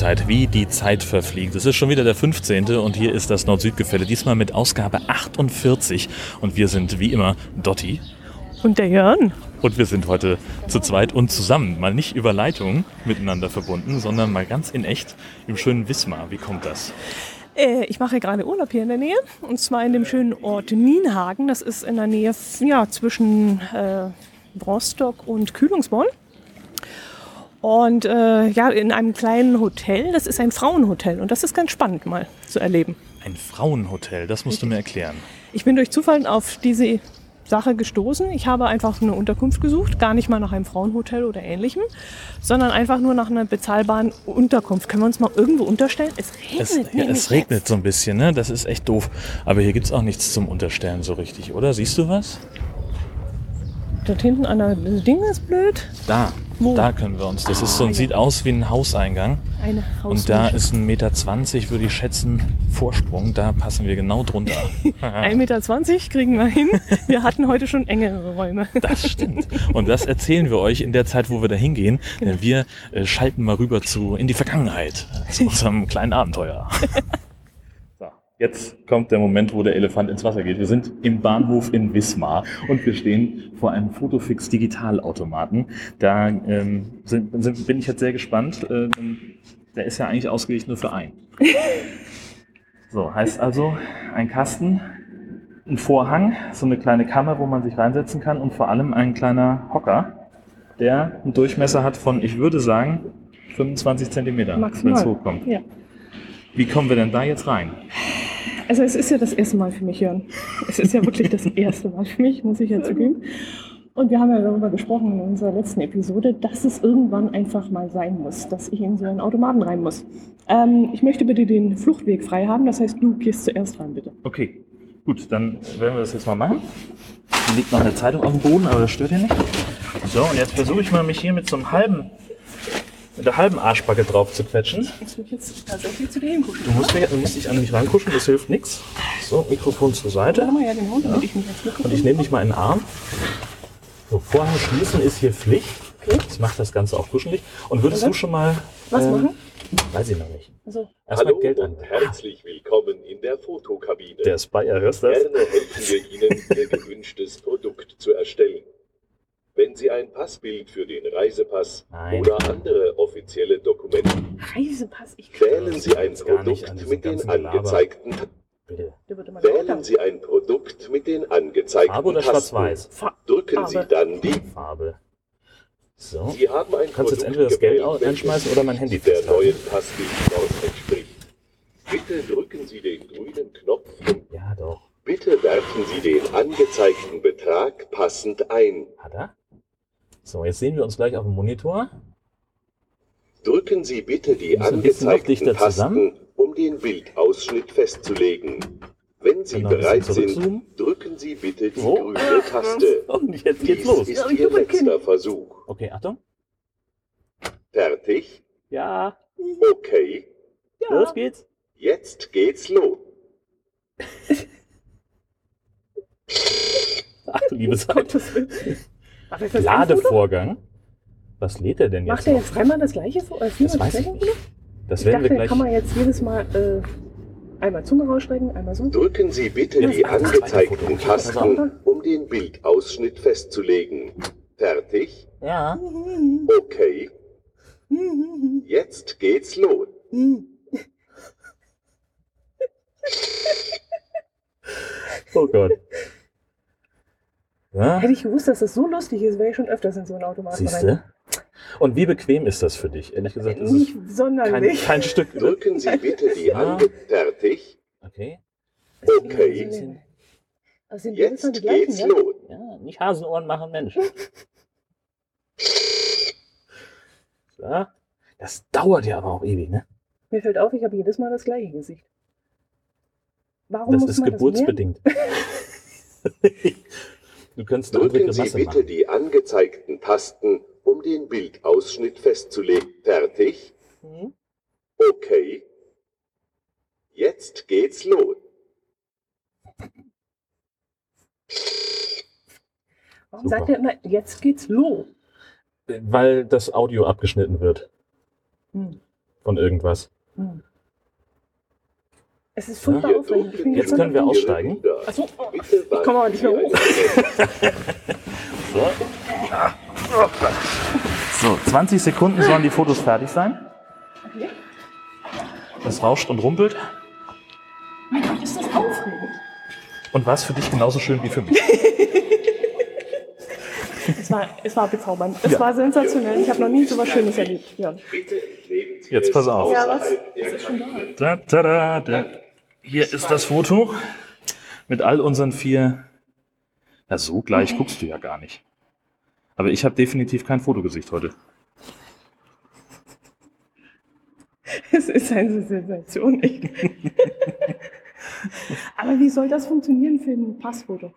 Zeit, wie die Zeit verfliegt. Es ist schon wieder der 15. und hier ist das Nord-Süd-Gefälle, diesmal mit Ausgabe 48. Und wir sind wie immer Dotti. Und der Jörn. Und wir sind heute zu zweit und zusammen. Mal nicht über Leitung miteinander verbunden, sondern mal ganz in echt im schönen Wismar. Wie kommt das? Äh, ich mache gerade Urlaub hier in der Nähe. Und zwar in dem schönen Ort Nienhagen. Das ist in der Nähe ja, zwischen äh, Rostock und Kühlungsborn. Und äh, ja, in einem kleinen Hotel, das ist ein Frauenhotel und das ist ganz spannend mal zu erleben. Ein Frauenhotel, das musst du mir erklären. Ich bin durch Zufall auf diese Sache gestoßen. Ich habe einfach eine Unterkunft gesucht, gar nicht mal nach einem Frauenhotel oder ähnlichem, sondern einfach nur nach einer bezahlbaren Unterkunft. Können wir uns mal irgendwo unterstellen? Es regnet. Es, ja, es regnet so ein bisschen, ne? Das ist echt doof. Aber hier gibt es auch nichts zum Unterstellen so richtig, oder? Siehst du was? Dort hinten an der Ding ist blöd. Da, Wo? da können wir uns. Das ah, ist so, ja. sieht aus wie ein Hauseingang. Eine Und da ist ein Meter, zwanzig, würde ich schätzen, Vorsprung. Da passen wir genau drunter. ein Meter zwanzig kriegen wir hin. Wir hatten heute schon engere Räume. das stimmt. Und das erzählen wir euch in der Zeit, wo wir da hingehen. Denn wir äh, schalten mal rüber zu in die Vergangenheit, zu unserem kleinen Abenteuer. Jetzt kommt der Moment, wo der Elefant ins Wasser geht. Wir sind im Bahnhof in Wismar und wir stehen vor einem Fotofix Digitalautomaten. Da ähm, sind, sind, bin ich jetzt sehr gespannt. Ähm, der ist ja eigentlich ausgelegt nur für einen. So, heißt also ein Kasten, ein Vorhang, so eine kleine Kammer, wo man sich reinsetzen kann und vor allem ein kleiner Hocker, der einen Durchmesser hat von, ich würde sagen, 25 Zentimeter, wenn es hochkommt. Ja. Wie kommen wir denn da jetzt rein? Also es ist ja das erste Mal für mich, Jörn. Es ist ja wirklich das erste Mal für mich, muss ich ja zugeben. Und wir haben ja darüber gesprochen in unserer letzten Episode, dass es irgendwann einfach mal sein muss, dass ich in so einen Automaten rein muss. Ähm, ich möchte bitte den Fluchtweg frei haben, das heißt, du gehst zuerst rein, bitte. Okay, gut, dann werden wir das jetzt mal machen. Hier liegt noch eine Zeitung auf dem Boden, aber das stört ja nicht. So, und jetzt versuche ich mal, mich hier mit so einem halben mit der halben Arschbacke drauf zu quetschen. Ich muss mich jetzt tatsächlich zu dir hinkuschen. Du musst, du musst dich an mich rankuschen, das hilft nichts. So, Mikrofon zur Seite. Ja, genau, ja. Ich Und ich nehme dich mal in den Arm. So, Vorhang schließen ist hier Pflicht. Okay. Das macht das Ganze auch kuschelig. Und würdest du schon mal. Was ähm, machen? Weiß ich noch nicht. Also. Erstmal Geld an. Herzlich willkommen in der Fotokabine. Der Spire, hörst du das? Gerne helfen wir Ihnen, Ihr gewünschtes Produkt zu erstellen. Wenn Sie ein Passbild für den Reisepass Nein. oder andere offizielle Dokumente Reisepass, ich wählen Sie ein Produkt mit den angezeigten Wählen Sie ein Produkt mit den angezeigten Farbe oder schwarz-weiß? Drücken Farbe. Sie dann die Farbe. So. Sie haben ein kannst jetzt entweder das Geld einschmeißen oder mein Handy der neuen Passbildmaus entspricht. Bitte drücken Sie den grünen Knopf und ja, doch. Bitte werfen Sie den angezeigten Betrag passend ein. Hat er? So, jetzt sehen wir uns gleich auf dem Monitor. Drücken Sie bitte die angezeigten Tasten, um den Bildausschnitt festzulegen. Wenn Sie bereit sind, drücken Sie bitte die oh. grüne Taste. Und jetzt geht's Dies los. ist Ihr letzter Versuch. Okay, Achtung. Fertig? Ja. Okay. Ja. Los geht's. Jetzt geht's los. Ach du liebe Zeit. Ladevorgang. Was lädt er denn jetzt? Macht er jetzt dreimal das gleiche? Äh, das weiß ich nicht. Das ich werden dachte, wir gleich. kann man jetzt jedes Mal äh, einmal Zunge rausstrecken, einmal so. Drücken Sie bitte die angezeigten Tasten, um den Bildausschnitt festzulegen. Fertig? Ja. Okay. Jetzt geht's los. oh Gott. Ja? Hätte ich gewusst, dass das so lustig ist, wäre ich schon öfters in so einen Automaten Siehste? Und wie bequem ist das für dich? Ehrlich gesagt, ist nicht es sonderlich. Kein, kein Stück. Drücken Sie bitte die ja. Fertig. Okay. Okay. Also Jetzt geht's gleichen, ja? los. Ja, nicht Hasenohren machen Menschen. so. Das dauert ja aber auch ewig, ne? Mir fällt auf, ich habe jedes Mal das gleiche Gesicht. Warum das muss ist man geburtsbedingt. Das Du kannst Drücken Sie bitte machen. die angezeigten Tasten, um den Bildausschnitt festzulegen. Fertig? Mhm. Okay. Jetzt geht's los. Warum Super. sagt er immer, jetzt geht's los? Weil das Audio abgeschnitten wird. Hm. von irgendwas. Hm. Es ist furchtbar aufregend. Jetzt, können wir aussteigen. Achso, ich komme aber nicht mehr hoch. so. 20 Sekunden sollen die Fotos fertig sein. Okay. Es rauscht und rumpelt. Mein Gott, ist das aufregend. Und war es für dich genauso schön wie für mich? es, war, es war bezaubernd. Es ja. war sensationell. Ich habe noch nie so was Schönes erlebt. Ja. Jetzt pass auf. Ja, was? Ist schon da. Da, da, da, Hier ist das Foto mit all unseren vier. Na, so gleich guckst du ja gar nicht. Aber ich habe definitiv kein Fotogesicht heute. Es ist eine Sensation. Aber wie soll das funktionieren für ein Passfoto?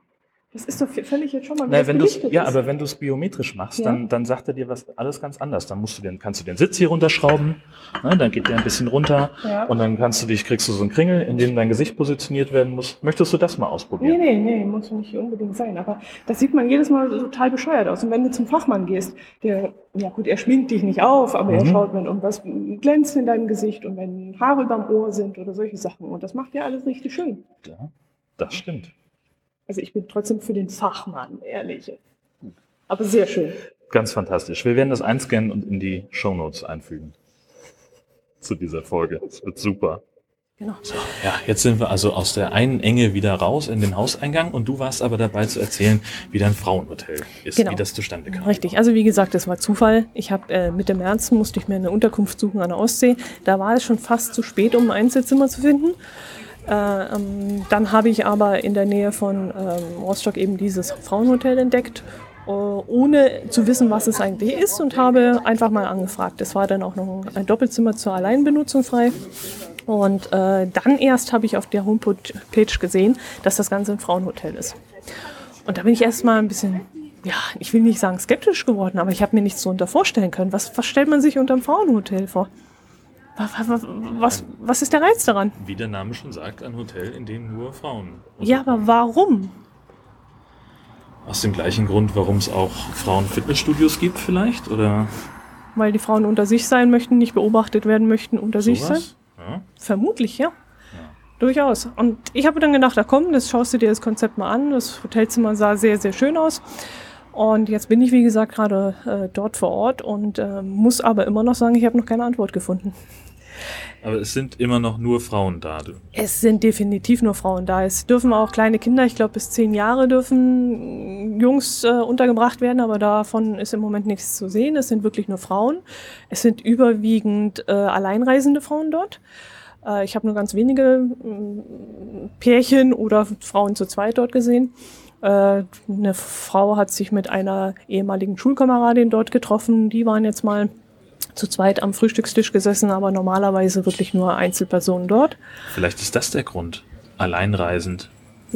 Das ist doch völlig jetzt schon mal, naja, wenn Ja, aber wenn du es biometrisch machst, ja. dann, dann sagt er dir was alles ganz anders. Dann musst du den, kannst du den Sitz hier runterschrauben, ne, dann geht der ein bisschen runter ja. und dann kannst du dich, kriegst du so einen Kringel, in dem dein Gesicht positioniert werden muss. Möchtest du das mal ausprobieren? Nee, nee, nee, muss nicht unbedingt sein. Aber das sieht man jedes Mal total bescheuert aus. Und wenn du zum Fachmann gehst, der, ja gut, er schminkt dich nicht auf, aber mhm. er schaut, wenn irgendwas glänzt in deinem Gesicht und wenn Haare überm Ohr sind oder solche Sachen. Und das macht ja alles richtig schön. Ja, das stimmt. Also ich bin trotzdem für den Fachmann, ehrlich. Aber sehr schön. Ganz fantastisch. Wir werden das einscannen und in die Show Notes einfügen. Zu dieser Folge. Das wird super. Genau. So, ja, jetzt sind wir also aus der einen Enge wieder raus in den Hauseingang und du warst aber dabei zu erzählen, wie dein Frauenhotel ist, genau. wie das zustande kam. Richtig, also wie gesagt, das war Zufall. Ich habe äh, Mitte März musste ich mir eine Unterkunft suchen an der Ostsee. Da war es schon fast zu spät, um ein Einzelzimmer zu finden. Äh, ähm, dann habe ich aber in der Nähe von ähm, Rostock eben dieses Frauenhotel entdeckt, äh, ohne zu wissen, was es eigentlich ist und habe einfach mal angefragt. Es war dann auch noch ein Doppelzimmer zur Alleinbenutzung frei. Und äh, dann erst habe ich auf der Homepage gesehen, dass das Ganze ein Frauenhotel ist. Und da bin ich erst mal ein bisschen, ja, ich will nicht sagen skeptisch geworden, aber ich habe mir nichts so unter vorstellen können. Was, was stellt man sich unter einem Frauenhotel vor? Was, was, was ist der Reiz daran? Wie der Name schon sagt, ein Hotel, in dem nur Frauen. Ja, aber warum? Aus dem gleichen Grund, warum es auch Frauen-Fitnessstudios gibt, vielleicht? Oder? Weil die Frauen unter sich sein möchten, nicht beobachtet werden möchten, unter so sich sein? Ja. Vermutlich, ja. ja. Durchaus. Und ich habe dann gedacht, da komm, das schaust du dir das Konzept mal an. Das Hotelzimmer sah sehr, sehr schön aus. Und jetzt bin ich, wie gesagt, gerade äh, dort vor Ort und äh, muss aber immer noch sagen, ich habe noch keine Antwort gefunden. Aber es sind immer noch nur Frauen da. Du. Es sind definitiv nur Frauen da. Es dürfen auch kleine Kinder, ich glaube bis zehn Jahre dürfen Jungs äh, untergebracht werden, aber davon ist im Moment nichts zu sehen. Es sind wirklich nur Frauen. Es sind überwiegend äh, alleinreisende Frauen dort. Äh, ich habe nur ganz wenige Pärchen oder Frauen zu zweit dort gesehen. Äh, eine Frau hat sich mit einer ehemaligen Schulkameradin dort getroffen. Die waren jetzt mal zu zweit am Frühstückstisch gesessen, aber normalerweise wirklich nur Einzelpersonen dort. Vielleicht ist das der Grund. Alleinreisend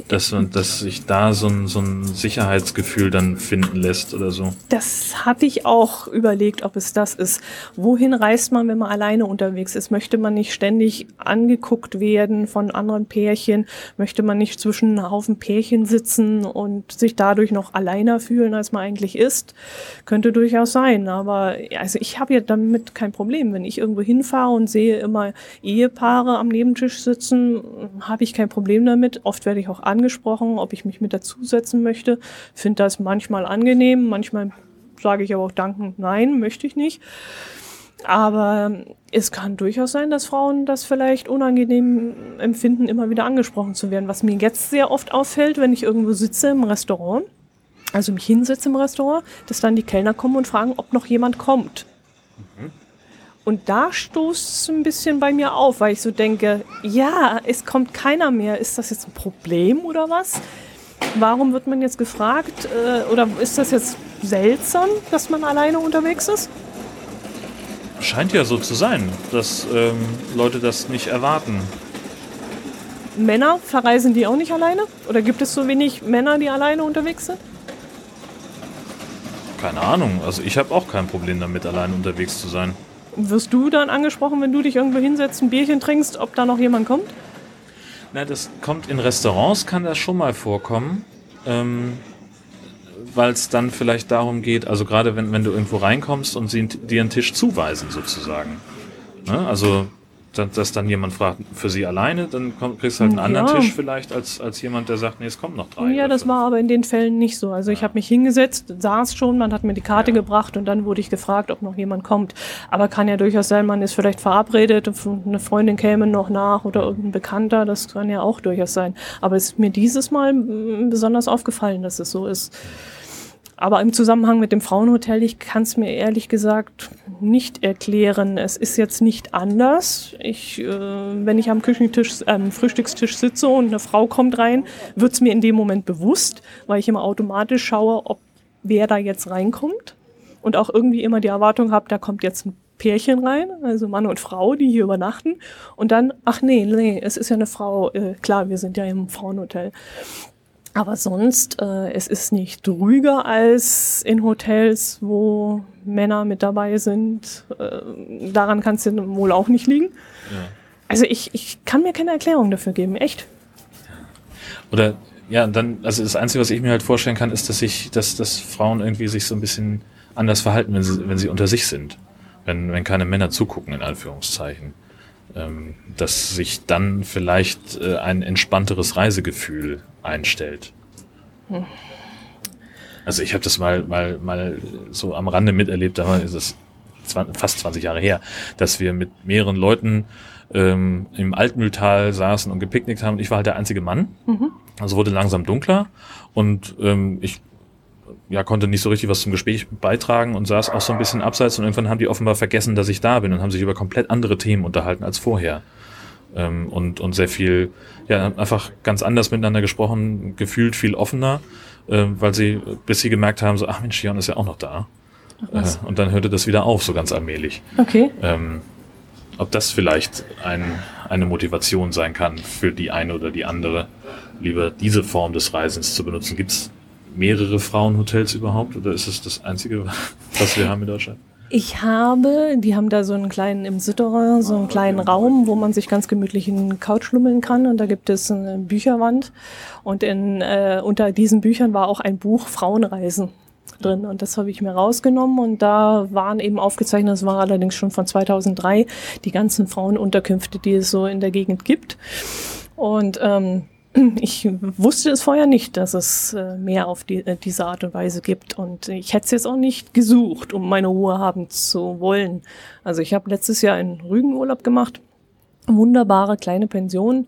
dass, dass sich da so ein, so ein Sicherheitsgefühl dann finden lässt oder so. Das hatte ich auch überlegt, ob es das ist. Wohin reist man, wenn man alleine unterwegs ist? Möchte man nicht ständig angeguckt werden von anderen Pärchen? Möchte man nicht zwischen einem Haufen Pärchen sitzen und sich dadurch noch alleiner fühlen, als man eigentlich ist? Könnte durchaus sein. Aber also ich habe ja damit kein Problem. Wenn ich irgendwo hinfahre und sehe immer Ehepaare am Nebentisch sitzen, habe ich kein Problem damit. Oft werde ich auch angesprochen, ob ich mich mit dazusetzen möchte. Finde das manchmal angenehm, manchmal sage ich aber auch dankend, nein, möchte ich nicht. Aber es kann durchaus sein, dass Frauen das vielleicht unangenehm empfinden, immer wieder angesprochen zu werden. Was mir jetzt sehr oft auffällt, wenn ich irgendwo sitze im Restaurant, also mich hinsetze im Restaurant, dass dann die Kellner kommen und fragen, ob noch jemand kommt. Mhm. Und da stoßt es ein bisschen bei mir auf, weil ich so denke, ja, es kommt keiner mehr. Ist das jetzt ein Problem oder was? Warum wird man jetzt gefragt? Äh, oder ist das jetzt seltsam, dass man alleine unterwegs ist? Scheint ja so zu sein, dass ähm, Leute das nicht erwarten. Männer, verreisen die auch nicht alleine? Oder gibt es so wenig Männer, die alleine unterwegs sind? Keine Ahnung. Also ich habe auch kein Problem damit, alleine unterwegs zu sein. Wirst du dann angesprochen, wenn du dich irgendwo hinsetzt, ein Bierchen trinkst, ob da noch jemand kommt? Na, das kommt in Restaurants, kann das schon mal vorkommen. Ähm, weil es dann vielleicht darum geht, also gerade wenn, wenn du irgendwo reinkommst und sie dir einen Tisch zuweisen sozusagen. Ne? Also dass dann jemand fragt, für sie alleine, dann komm, kriegst du halt einen anderen Tisch vielleicht als, als jemand, der sagt, nee, es kommen noch drei. Ja, das war aber in den Fällen nicht so. Also ja. ich habe mich hingesetzt, saß schon, man hat mir die Karte ja. gebracht und dann wurde ich gefragt, ob noch jemand kommt. Aber kann ja durchaus sein, man ist vielleicht verabredet, eine Freundin käme noch nach oder irgendein Bekannter, das kann ja auch durchaus sein. Aber es ist mir dieses Mal besonders aufgefallen, dass es so ist. Aber im Zusammenhang mit dem Frauenhotel, ich kann es mir ehrlich gesagt nicht erklären. Es ist jetzt nicht anders. Ich, äh, wenn ich am Küchentisch, ähm, Frühstückstisch sitze und eine Frau kommt rein, wird es mir in dem Moment bewusst, weil ich immer automatisch schaue, ob wer da jetzt reinkommt und auch irgendwie immer die Erwartung habe, da kommt jetzt ein Pärchen rein, also Mann und Frau, die hier übernachten. Und dann, ach nee, nee, es ist ja eine Frau. Äh, klar, wir sind ja im Frauenhotel. Aber sonst, äh, es ist nicht ruhiger als in Hotels, wo Männer mit dabei sind. Äh, daran kann es ja wohl auch nicht liegen. Ja. Also ich, ich kann mir keine Erklärung dafür geben, echt. Oder ja, dann, also das Einzige, was ich mir halt vorstellen kann, ist, dass ich, dass, dass Frauen irgendwie sich so ein bisschen anders verhalten, wenn sie, wenn sie unter sich sind. Wenn, wenn keine Männer zugucken, in Anführungszeichen. Ähm, dass sich dann vielleicht äh, ein entspannteres Reisegefühl einstellt. Hm. Also ich habe das mal, mal, mal so am Rande miterlebt, da ist es fast 20 Jahre her, dass wir mit mehreren Leuten ähm, im Altmühltal saßen und gepicknickt haben. Ich war halt der einzige Mann. Mhm. Also wurde langsam dunkler und ähm, ich ja, konnte nicht so richtig was zum Gespräch beitragen und saß auch so ein bisschen abseits und irgendwann haben die offenbar vergessen, dass ich da bin und haben sich über komplett andere Themen unterhalten als vorher. Ähm, und, und sehr viel, ja, einfach ganz anders miteinander gesprochen, gefühlt viel offener, äh, weil sie, bis sie gemerkt haben, so, ach Mensch, Jan ist ja auch noch da. Äh, und dann hörte das wieder auf, so ganz allmählich. Okay. Ähm, ob das vielleicht ein, eine Motivation sein kann für die eine oder die andere, lieber diese Form des Reisens zu benutzen. Gibt es mehrere Frauenhotels überhaupt oder ist es das einzige, was wir haben in Deutschland? Ich habe, die haben da so einen kleinen im Sütterer, so einen kleinen Raum, wo man sich ganz gemütlich in den Couch lummeln kann. Und da gibt es eine Bücherwand. Und in, äh, unter diesen Büchern war auch ein Buch Frauenreisen drin. Und das habe ich mir rausgenommen. Und da waren eben aufgezeichnet, das war allerdings schon von 2003, die ganzen Frauenunterkünfte, die es so in der Gegend gibt. Und ähm, ich wusste es vorher nicht, dass es äh, mehr auf die, äh, diese Art und Weise gibt. Und ich hätte es jetzt auch nicht gesucht, um meine Ruhe haben zu wollen. Also ich habe letztes Jahr einen Rügenurlaub gemacht. Wunderbare kleine Pension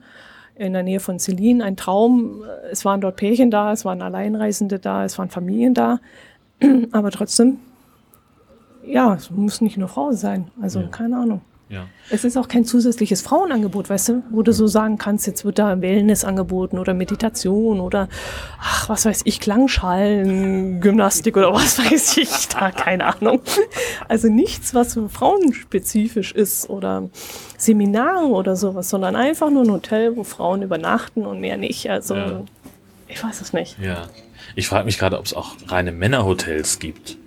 in der Nähe von Celine. Ein Traum. Es waren dort Pärchen da, es waren Alleinreisende da, es waren Familien da. Aber trotzdem, ja, es muss nicht nur Frau sein. Also ja. keine Ahnung. Ja. Es ist auch kein zusätzliches Frauenangebot, weißt du, wo du so sagen kannst, jetzt wird da Wellness angeboten oder Meditation oder ach, was weiß ich, Klangschalen, Gymnastik oder was weiß ich, da keine Ahnung. Also nichts, was so frauenspezifisch ist oder Seminare oder sowas, sondern einfach nur ein Hotel, wo Frauen übernachten und mehr nicht. Also ja. ich weiß es nicht. Ja. Ich frage mich gerade, ob es auch reine Männerhotels gibt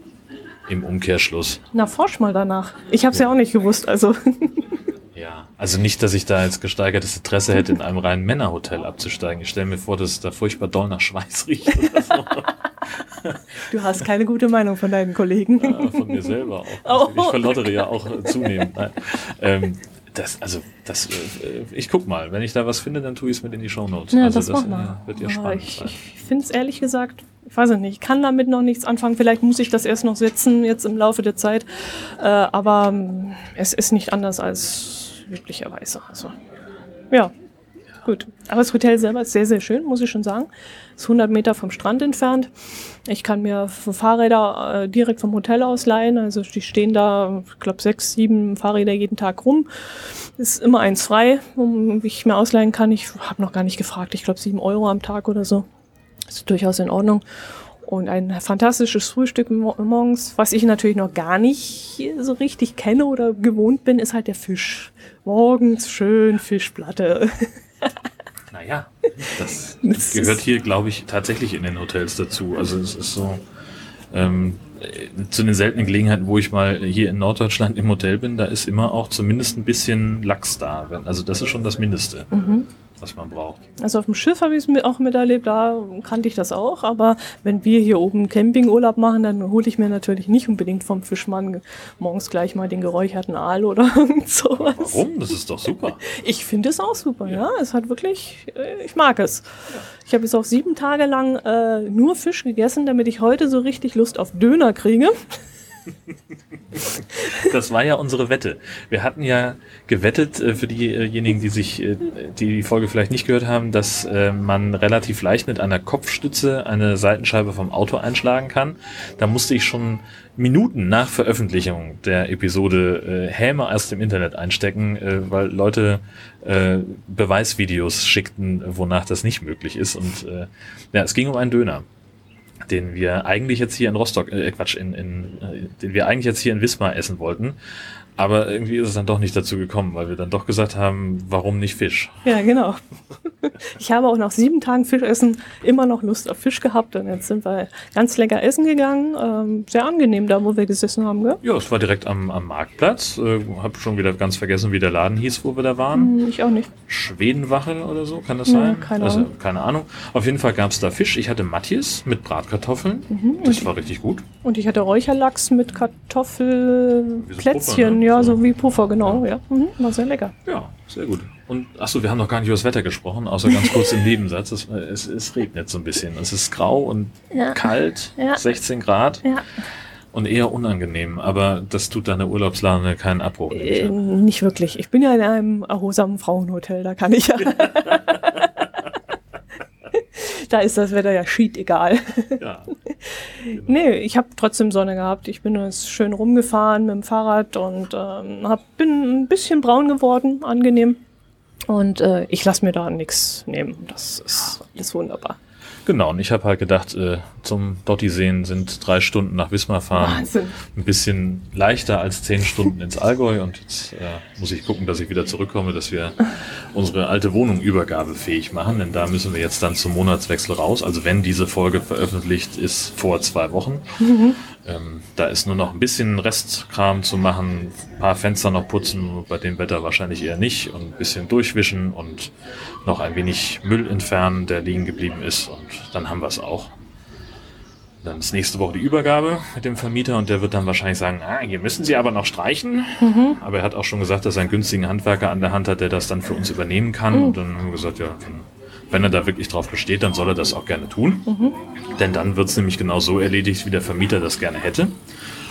im Umkehrschluss. Na, forsch mal danach. Ich habe es ja. ja auch nicht gewusst, also. Ja, also nicht, dass ich da jetzt gesteigertes Interesse hätte, in einem reinen Männerhotel abzusteigen. Ich stelle mir vor, dass es da furchtbar doll nach Schweiß riecht. Oder so. Du hast keine gute Meinung von deinen Kollegen. Ja, von mir selber auch. Oh, ich verlottere ja auch zunehmend. Nein. Ähm, das, also, das, äh, ich guck mal. Wenn ich da was finde, dann tue ich es mit in die Show Notes. Ja, also das, das äh, wird ja spannend ich, sein. Ich finde es ehrlich gesagt ich weiß nicht, ich kann damit noch nichts anfangen. Vielleicht muss ich das erst noch setzen, jetzt im Laufe der Zeit. Äh, aber ähm, es ist nicht anders als üblicherweise. Also, ja, gut. Aber das Hotel selber ist sehr, sehr schön, muss ich schon sagen. Ist 100 Meter vom Strand entfernt. Ich kann mir Fahrräder äh, direkt vom Hotel ausleihen. Also die stehen da, ich glaube, sechs, sieben Fahrräder jeden Tag rum. Ist immer eins frei, wo ich mir ausleihen kann. Ich habe noch gar nicht gefragt. Ich glaube, sieben Euro am Tag oder so ist durchaus in Ordnung. Und ein fantastisches Frühstück morgens, was ich natürlich noch gar nicht so richtig kenne oder gewohnt bin, ist halt der Fisch. Morgens schön Fischplatte. Naja, das, das gehört hier, glaube ich, tatsächlich in den Hotels dazu. Also es ist so, ähm, zu den seltenen Gelegenheiten, wo ich mal hier in Norddeutschland im Hotel bin, da ist immer auch zumindest ein bisschen Lachs da. Also das ist schon das Mindeste. Mhm. Was man braucht. Also auf dem Schiff habe ich es auch miterlebt, da kannte ich das auch, aber wenn wir hier oben Campingurlaub machen, dann hole ich mir natürlich nicht unbedingt vom Fischmann morgens gleich mal den geräucherten Aal oder irgend sowas. Warum? Das ist doch super. Ich finde es auch super, ja. ja. Es hat wirklich, äh, ich mag es. Ja. Ich habe jetzt auch sieben Tage lang äh, nur Fisch gegessen, damit ich heute so richtig Lust auf Döner kriege. Das war ja unsere Wette. Wir hatten ja gewettet äh, für diejenigen, die sich äh, die, die Folge vielleicht nicht gehört haben, dass äh, man relativ leicht mit einer Kopfstütze eine Seitenscheibe vom Auto einschlagen kann. Da musste ich schon Minuten nach Veröffentlichung der Episode Häme aus dem Internet einstecken, weil Leute Beweisvideos schickten, wonach das nicht möglich ist. Und ja, es ging um einen Döner den wir eigentlich jetzt hier in Rostock, äh, Quatsch, in, in, äh, den wir eigentlich jetzt hier in Wismar essen wollten. Aber irgendwie ist es dann doch nicht dazu gekommen, weil wir dann doch gesagt haben, warum nicht Fisch? Ja, genau. Ich habe auch nach sieben Tagen Fischessen immer noch Lust auf Fisch gehabt und jetzt sind wir ganz lecker essen gegangen. Ähm, sehr angenehm da, wo wir gesessen haben, gell? Ja, es war direkt am, am Marktplatz. Äh, hab schon wieder ganz vergessen, wie der Laden hieß, wo wir da waren. Hm, ich auch nicht. Schwedenwache oder so, kann das ja, sein? Keine also, Ahnung. keine Ahnung. Auf jeden Fall gab es da Fisch. Ich hatte Matthias mit Bratkartoffeln. Mhm, das war richtig gut. Und ich hatte Räucherlachs mit Kartoffelplätzchen ja, so wie Puffer, genau. Ja. Mhm, war sehr lecker. Ja, sehr gut. Und achso, wir haben noch gar nicht über das Wetter gesprochen, außer ganz kurz im Nebensatz. Es, es, es, regnet so ein bisschen. Es ist grau und ja. kalt, ja. 16 Grad. Ja. Und eher unangenehm, aber das tut deiner Urlaubslane keinen Abbruch. Äh, nicht wirklich. Ich bin ja in einem erholsamen Frauenhotel, da kann ich ja. da ist das Wetter ja schied egal. Ja. Genau. Nee, ich habe trotzdem Sonne gehabt. Ich bin jetzt schön rumgefahren mit dem Fahrrad und ähm, hab, bin ein bisschen braun geworden, angenehm. Und äh, ich lasse mir da nichts nehmen. Das ist alles wunderbar. Genau, und ich habe halt gedacht, äh, zum Dotti sehen sind drei Stunden nach Wismar fahren. Wahnsinn. Ein bisschen leichter als zehn Stunden ins Allgäu. Und jetzt äh, muss ich gucken, dass ich wieder zurückkomme, dass wir unsere alte Wohnung übergabefähig machen. Denn da müssen wir jetzt dann zum Monatswechsel raus. Also wenn diese Folge veröffentlicht ist vor zwei Wochen. Mhm. Ähm, da ist nur noch ein bisschen Restkram zu machen, ein paar Fenster noch putzen, bei dem Wetter wahrscheinlich eher nicht, und ein bisschen durchwischen und noch ein wenig Müll entfernen, der liegen geblieben ist, und dann haben wir es auch. Dann ist nächste Woche die Übergabe mit dem Vermieter und der wird dann wahrscheinlich sagen, ah, hier müssen Sie aber noch streichen. Mhm. Aber er hat auch schon gesagt, dass er einen günstigen Handwerker an der Hand hat, der das dann für uns übernehmen kann. Mhm. Und dann haben wir gesagt, ja, wenn er da wirklich drauf besteht, dann soll er das auch gerne tun. Mhm. Denn dann wird es nämlich genau so erledigt, wie der Vermieter das gerne hätte.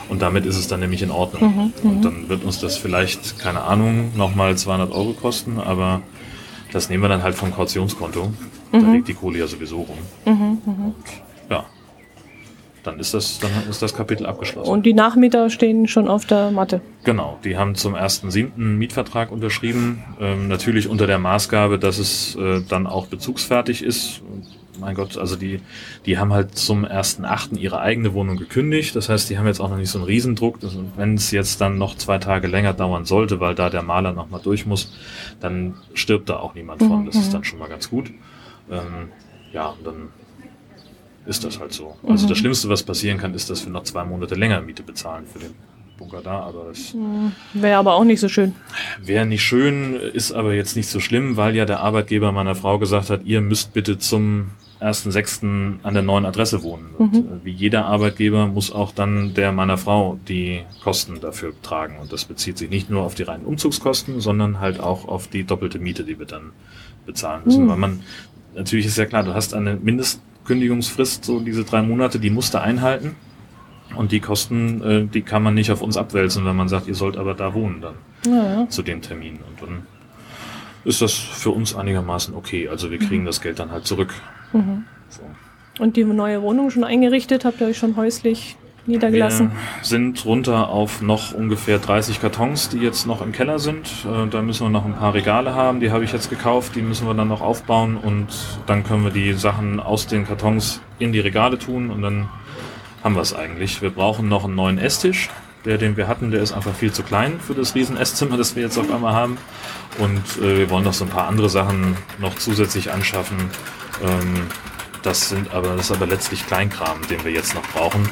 Und damit ist es dann nämlich in Ordnung. Mhm. Und mhm. dann wird uns das vielleicht, keine Ahnung, nochmal 200 Euro kosten, aber das nehmen wir dann halt vom Kautionskonto. Da mhm. liegt die Kohle ja sowieso rum. Dann ist das, dann ist das Kapitel abgeschlossen. Und die Nachmieter stehen schon auf der Matte. Genau, die haben zum 1.7. Mietvertrag unterschrieben. Ähm, natürlich unter der Maßgabe, dass es äh, dann auch bezugsfertig ist. Mein Gott, also die, die haben halt zum 1.8. ihre eigene Wohnung gekündigt. Das heißt, die haben jetzt auch noch nicht so einen Riesendruck. Wenn es jetzt dann noch zwei Tage länger dauern sollte, weil da der Maler nochmal durch muss, dann stirbt da auch niemand von. Das ist mhm. dann schon mal ganz gut. Ähm, ja, und dann ist das halt so. Also mhm. das Schlimmste, was passieren kann, ist, dass wir noch zwei Monate länger Miete bezahlen für den Bunker da, aber das mhm. wäre aber auch nicht so schön. Wäre nicht schön, ist aber jetzt nicht so schlimm, weil ja der Arbeitgeber meiner Frau gesagt hat, ihr müsst bitte zum 1.6. an der neuen Adresse wohnen. Und mhm. Äh, wie jeder Arbeitgeber muss auch dann der meiner Frau die Kosten dafür tragen. Und das bezieht sich nicht nur auf die reinen Umzugskosten, sondern halt auch auf die doppelte Miete, die wir dann bezahlen müssen. Mhm. Weil man, natürlich ist ja klar, du hast eine Mindest Kündigungsfrist, so diese drei Monate, die musste einhalten. Und die Kosten, äh, die kann man nicht auf uns abwälzen, wenn man sagt, ihr sollt aber da wohnen dann ja, zu dem Termin. Und dann ist das für uns einigermaßen okay. Also wir kriegen mhm. das Geld dann halt zurück. Mhm. So. Und die neue Wohnung schon eingerichtet? Habt ihr euch schon häuslich niedergelassen? Wir sind runter auf noch ungefähr 30 Kartons, die jetzt noch im Keller sind. Äh, da müssen wir noch ein paar Regale haben, die habe ich jetzt gekauft, die müssen wir dann noch aufbauen und dann können wir die Sachen aus den Kartons in die Regale tun und dann haben wir es eigentlich. Wir brauchen noch einen neuen Esstisch. Der, den wir hatten, der ist einfach viel zu klein für das riesen Esszimmer, das wir jetzt auf einmal haben. Und äh, wir wollen noch so ein paar andere Sachen noch zusätzlich anschaffen. Ähm, das sind aber, das ist aber letztlich Kleinkram, den wir jetzt noch brauchen.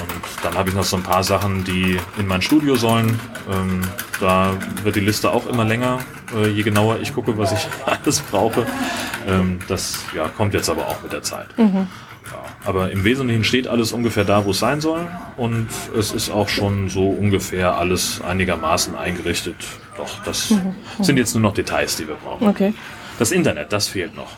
Und dann habe ich noch so ein paar Sachen, die in mein Studio sollen. Ähm, da wird die Liste auch immer länger, äh, je genauer ich gucke, was ich alles brauche. Ähm, das ja, kommt jetzt aber auch mit der Zeit. Mhm. Ja, aber im Wesentlichen steht alles ungefähr da, wo es sein soll. Und es ist auch schon so ungefähr alles einigermaßen eingerichtet. Doch, das mhm. sind jetzt nur noch Details, die wir brauchen. Okay. Das Internet, das fehlt noch.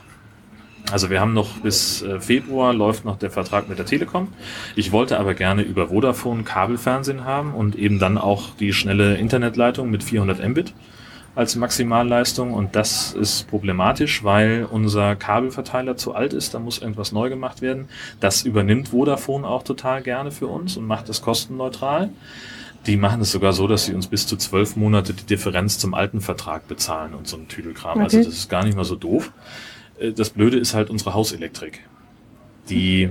Also wir haben noch bis äh, Februar läuft noch der Vertrag mit der Telekom. Ich wollte aber gerne über Vodafone Kabelfernsehen haben und eben dann auch die schnelle Internetleitung mit 400 Mbit als Maximalleistung und das ist problematisch, weil unser Kabelverteiler zu alt ist, da muss irgendwas neu gemacht werden. Das übernimmt Vodafone auch total gerne für uns und macht es kostenneutral. Die machen es sogar so, dass sie uns bis zu zwölf Monate die Differenz zum alten Vertrag bezahlen und so ein Tüdelkram. Also okay. Also das ist gar nicht mal so doof. Äh, das Blöde ist halt unsere Hauselektrik, die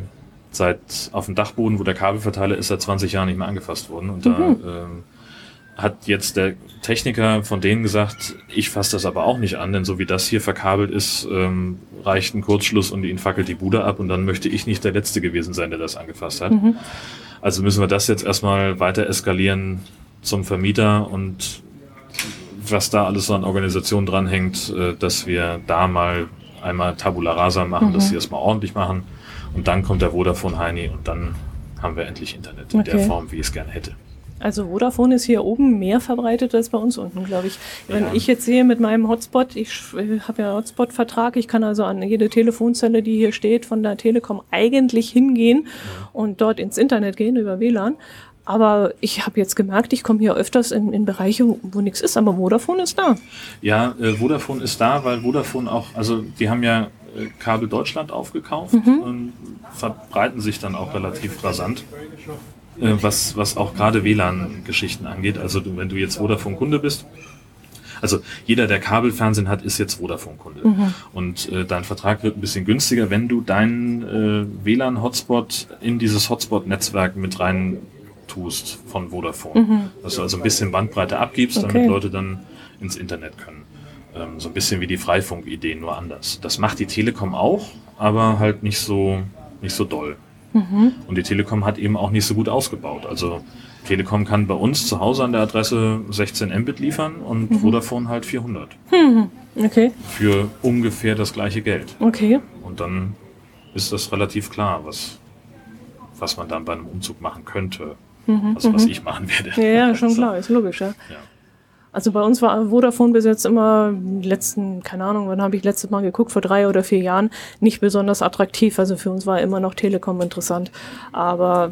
seit auf dem Dachboden, wo der Kabelverteiler ist, seit 20 Jahren nicht mehr angefasst worden. Und mhm. da ähm, hat jetzt der Techniker von denen gesagt, ich fasse das aber auch nicht an, denn so wie das hier verkabelt ist, ähm, reicht ein Kurzschluss und ihn fackelt die Bude ab und dann möchte ich nicht der Letzte gewesen sein, der das angefasst hat. Mhm. Also müssen wir das jetzt erstmal weiter eskalieren zum Vermieter und was da alles so an Organisation dranhängt, äh, dass wir da mal einmal Tabula Rasa machen, mhm. dass sie das mal ordentlich machen. Und dann kommt der Vodafone Heini und dann haben wir endlich Internet in okay. der Form, wie ich es gerne hätte. Also Vodafone ist hier oben mehr verbreitet als bei uns unten, glaube ich. Wenn ja. ich jetzt sehe mit meinem Hotspot, ich habe ja Hotspot-Vertrag, ich kann also an jede Telefonzelle, die hier steht, von der Telekom eigentlich hingehen und dort ins Internet gehen über WLAN. Aber ich habe jetzt gemerkt, ich komme hier öfters in, in Bereiche, wo nichts ist, aber Vodafone ist da. Ja, äh, Vodafone ist da, weil Vodafone auch, also die haben ja äh, Kabel Deutschland aufgekauft mhm. und verbreiten sich dann auch relativ rasant. Äh, was, was auch gerade WLAN-Geschichten angeht. Also du, wenn du jetzt Vodafone-Kunde bist, also jeder, der Kabelfernsehen hat, ist jetzt Vodafone-Kunde. Mhm. Und äh, dein Vertrag wird ein bisschen günstiger, wenn du deinen äh, WLAN-Hotspot in dieses Hotspot-Netzwerk mit rein tust von Vodafone. Mhm. Dass du also ein bisschen Bandbreite abgibst, okay. damit Leute dann ins Internet können. Ähm, so ein bisschen wie die Freifunk-Idee, nur anders. Das macht die Telekom auch, aber halt nicht so, nicht so doll. Mhm. Und die Telekom hat eben auch nicht so gut ausgebaut. Also Telekom kann bei uns zu Hause an der Adresse 16 Mbit liefern und mhm. Vodafone halt 400. Mhm. Okay. Für ungefähr das gleiche Geld. Okay. Und dann ist das relativ klar, was, was man dann bei einem Umzug machen könnte. Mhm, also was mhm. ich machen werde. Ja, ja schon so. klar, ist logisch, ja. ja. Also bei uns war Vodafone bis jetzt immer letzten, keine Ahnung, wann habe ich letztes Mal geguckt, vor drei oder vier Jahren, nicht besonders attraktiv. Also für uns war immer noch Telekom interessant. Aber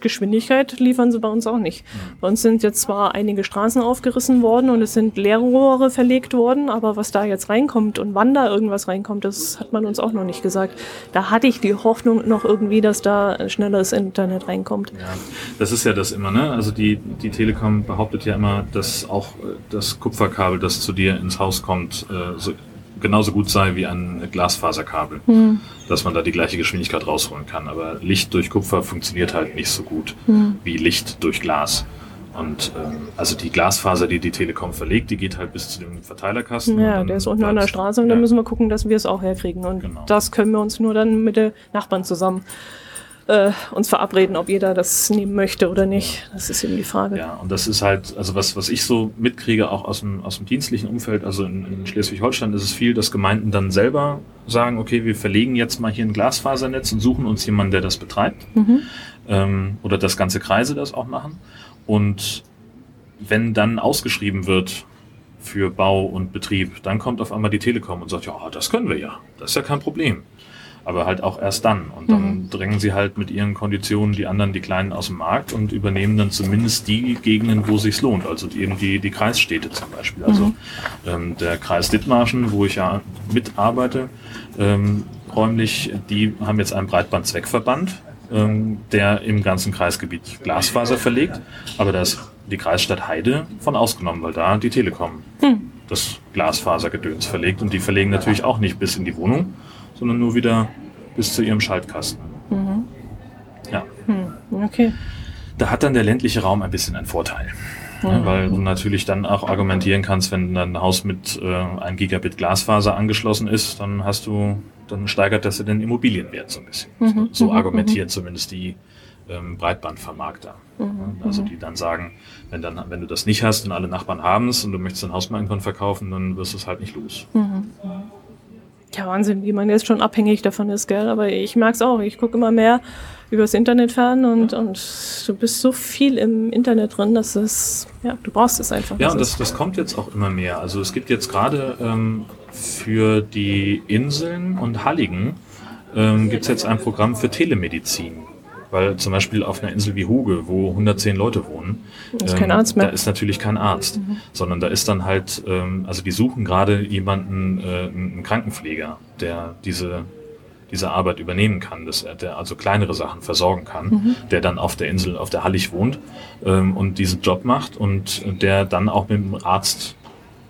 Geschwindigkeit liefern sie bei uns auch nicht. Bei uns sind jetzt zwar einige Straßen aufgerissen worden und es sind Leerrohre verlegt worden, aber was da jetzt reinkommt und wann da irgendwas reinkommt, das hat man uns auch noch nicht gesagt. Da hatte ich die Hoffnung noch irgendwie, dass da schnelleres Internet reinkommt. Ja, das ist ja das immer, ne? Also die, die Telekom behauptet ja immer, dass auch äh, das Kupferkabel, das zu dir ins Haus kommt, äh, so genauso gut sei wie ein Glasfaserkabel, mhm. dass man da die gleiche Geschwindigkeit rausholen kann. Aber Licht durch Kupfer funktioniert halt nicht so gut mhm. wie Licht durch Glas. Und ähm, also die Glasfaser, die die Telekom verlegt, die geht halt bis zu dem Verteilerkasten. Ja, der ist unten an der Straße und ja. dann müssen wir gucken, dass wir es auch herkriegen. Und genau. das können wir uns nur dann mit den Nachbarn zusammen äh, uns verabreden, ob jeder das nehmen möchte oder nicht. Das ist eben die Frage. Ja, und das ist halt, also was, was ich so mitkriege, auch aus dem, aus dem dienstlichen Umfeld, also in, in Schleswig-Holstein ist es viel, dass Gemeinden dann selber sagen, okay, wir verlegen jetzt mal hier ein Glasfasernetz und suchen uns jemanden, der das betreibt. Mhm. Ähm, oder dass ganze Kreise das auch machen. Und wenn dann ausgeschrieben wird für Bau und Betrieb, dann kommt auf einmal die Telekom und sagt, ja, das können wir ja. Das ist ja kein Problem aber halt auch erst dann. Und dann mhm. drängen sie halt mit ihren Konditionen die anderen, die Kleinen aus dem Markt und übernehmen dann zumindest die Gegenden, wo sich's lohnt. Also eben die, die Kreisstädte zum Beispiel. Also mhm. ähm, der Kreis Dithmarschen, wo ich ja mitarbeite, ähm, räumlich, die haben jetzt einen Breitbandzweckverband, ähm, der im ganzen Kreisgebiet Glasfaser verlegt. Aber da ist die Kreisstadt Heide von ausgenommen, weil da die Telekom mhm. das Glasfasergedöns verlegt. Und die verlegen natürlich auch nicht bis in die Wohnung, sondern nur wieder bis zu ihrem Schaltkasten. Mhm. Ja. Mhm. Okay. Da hat dann der ländliche Raum ein bisschen einen Vorteil. Mhm. Weil du natürlich dann auch argumentieren kannst, wenn dein Haus mit äh, 1 Gigabit Glasfaser angeschlossen ist, dann hast du, dann steigert das ja den Immobilienwert so ein bisschen. Mhm. So, so mhm. argumentieren zumindest die ähm, Breitbandvermarkter. Mhm. Also die dann sagen, wenn, dann, wenn du das nicht hast und alle Nachbarn haben es und du möchtest dein Haus mal irgendwann verkaufen, dann wirst du es halt nicht los. Mhm. Ja, Wahnsinn, wie man jetzt schon abhängig davon ist, gell? Aber ich merke es auch. Ich gucke immer mehr übers Internet fern und, und du bist so viel im Internet drin, dass es, ja, du brauchst es einfach. Ja, und das, das kommt jetzt auch immer mehr. Also es gibt jetzt gerade ähm, für die Inseln und Halligen ähm, gibt es jetzt ein Programm für Telemedizin. Weil zum Beispiel auf einer Insel wie Huge, wo 110 Leute wohnen, ist ähm, kein Arzt mehr. da ist natürlich kein Arzt, mhm. sondern da ist dann halt, ähm, also die suchen gerade jemanden, äh, einen Krankenpfleger, der diese diese Arbeit übernehmen kann, dass er der also kleinere Sachen versorgen kann, mhm. der dann auf der Insel, auf der Hallig wohnt ähm, und diesen Job macht und der dann auch mit dem Arzt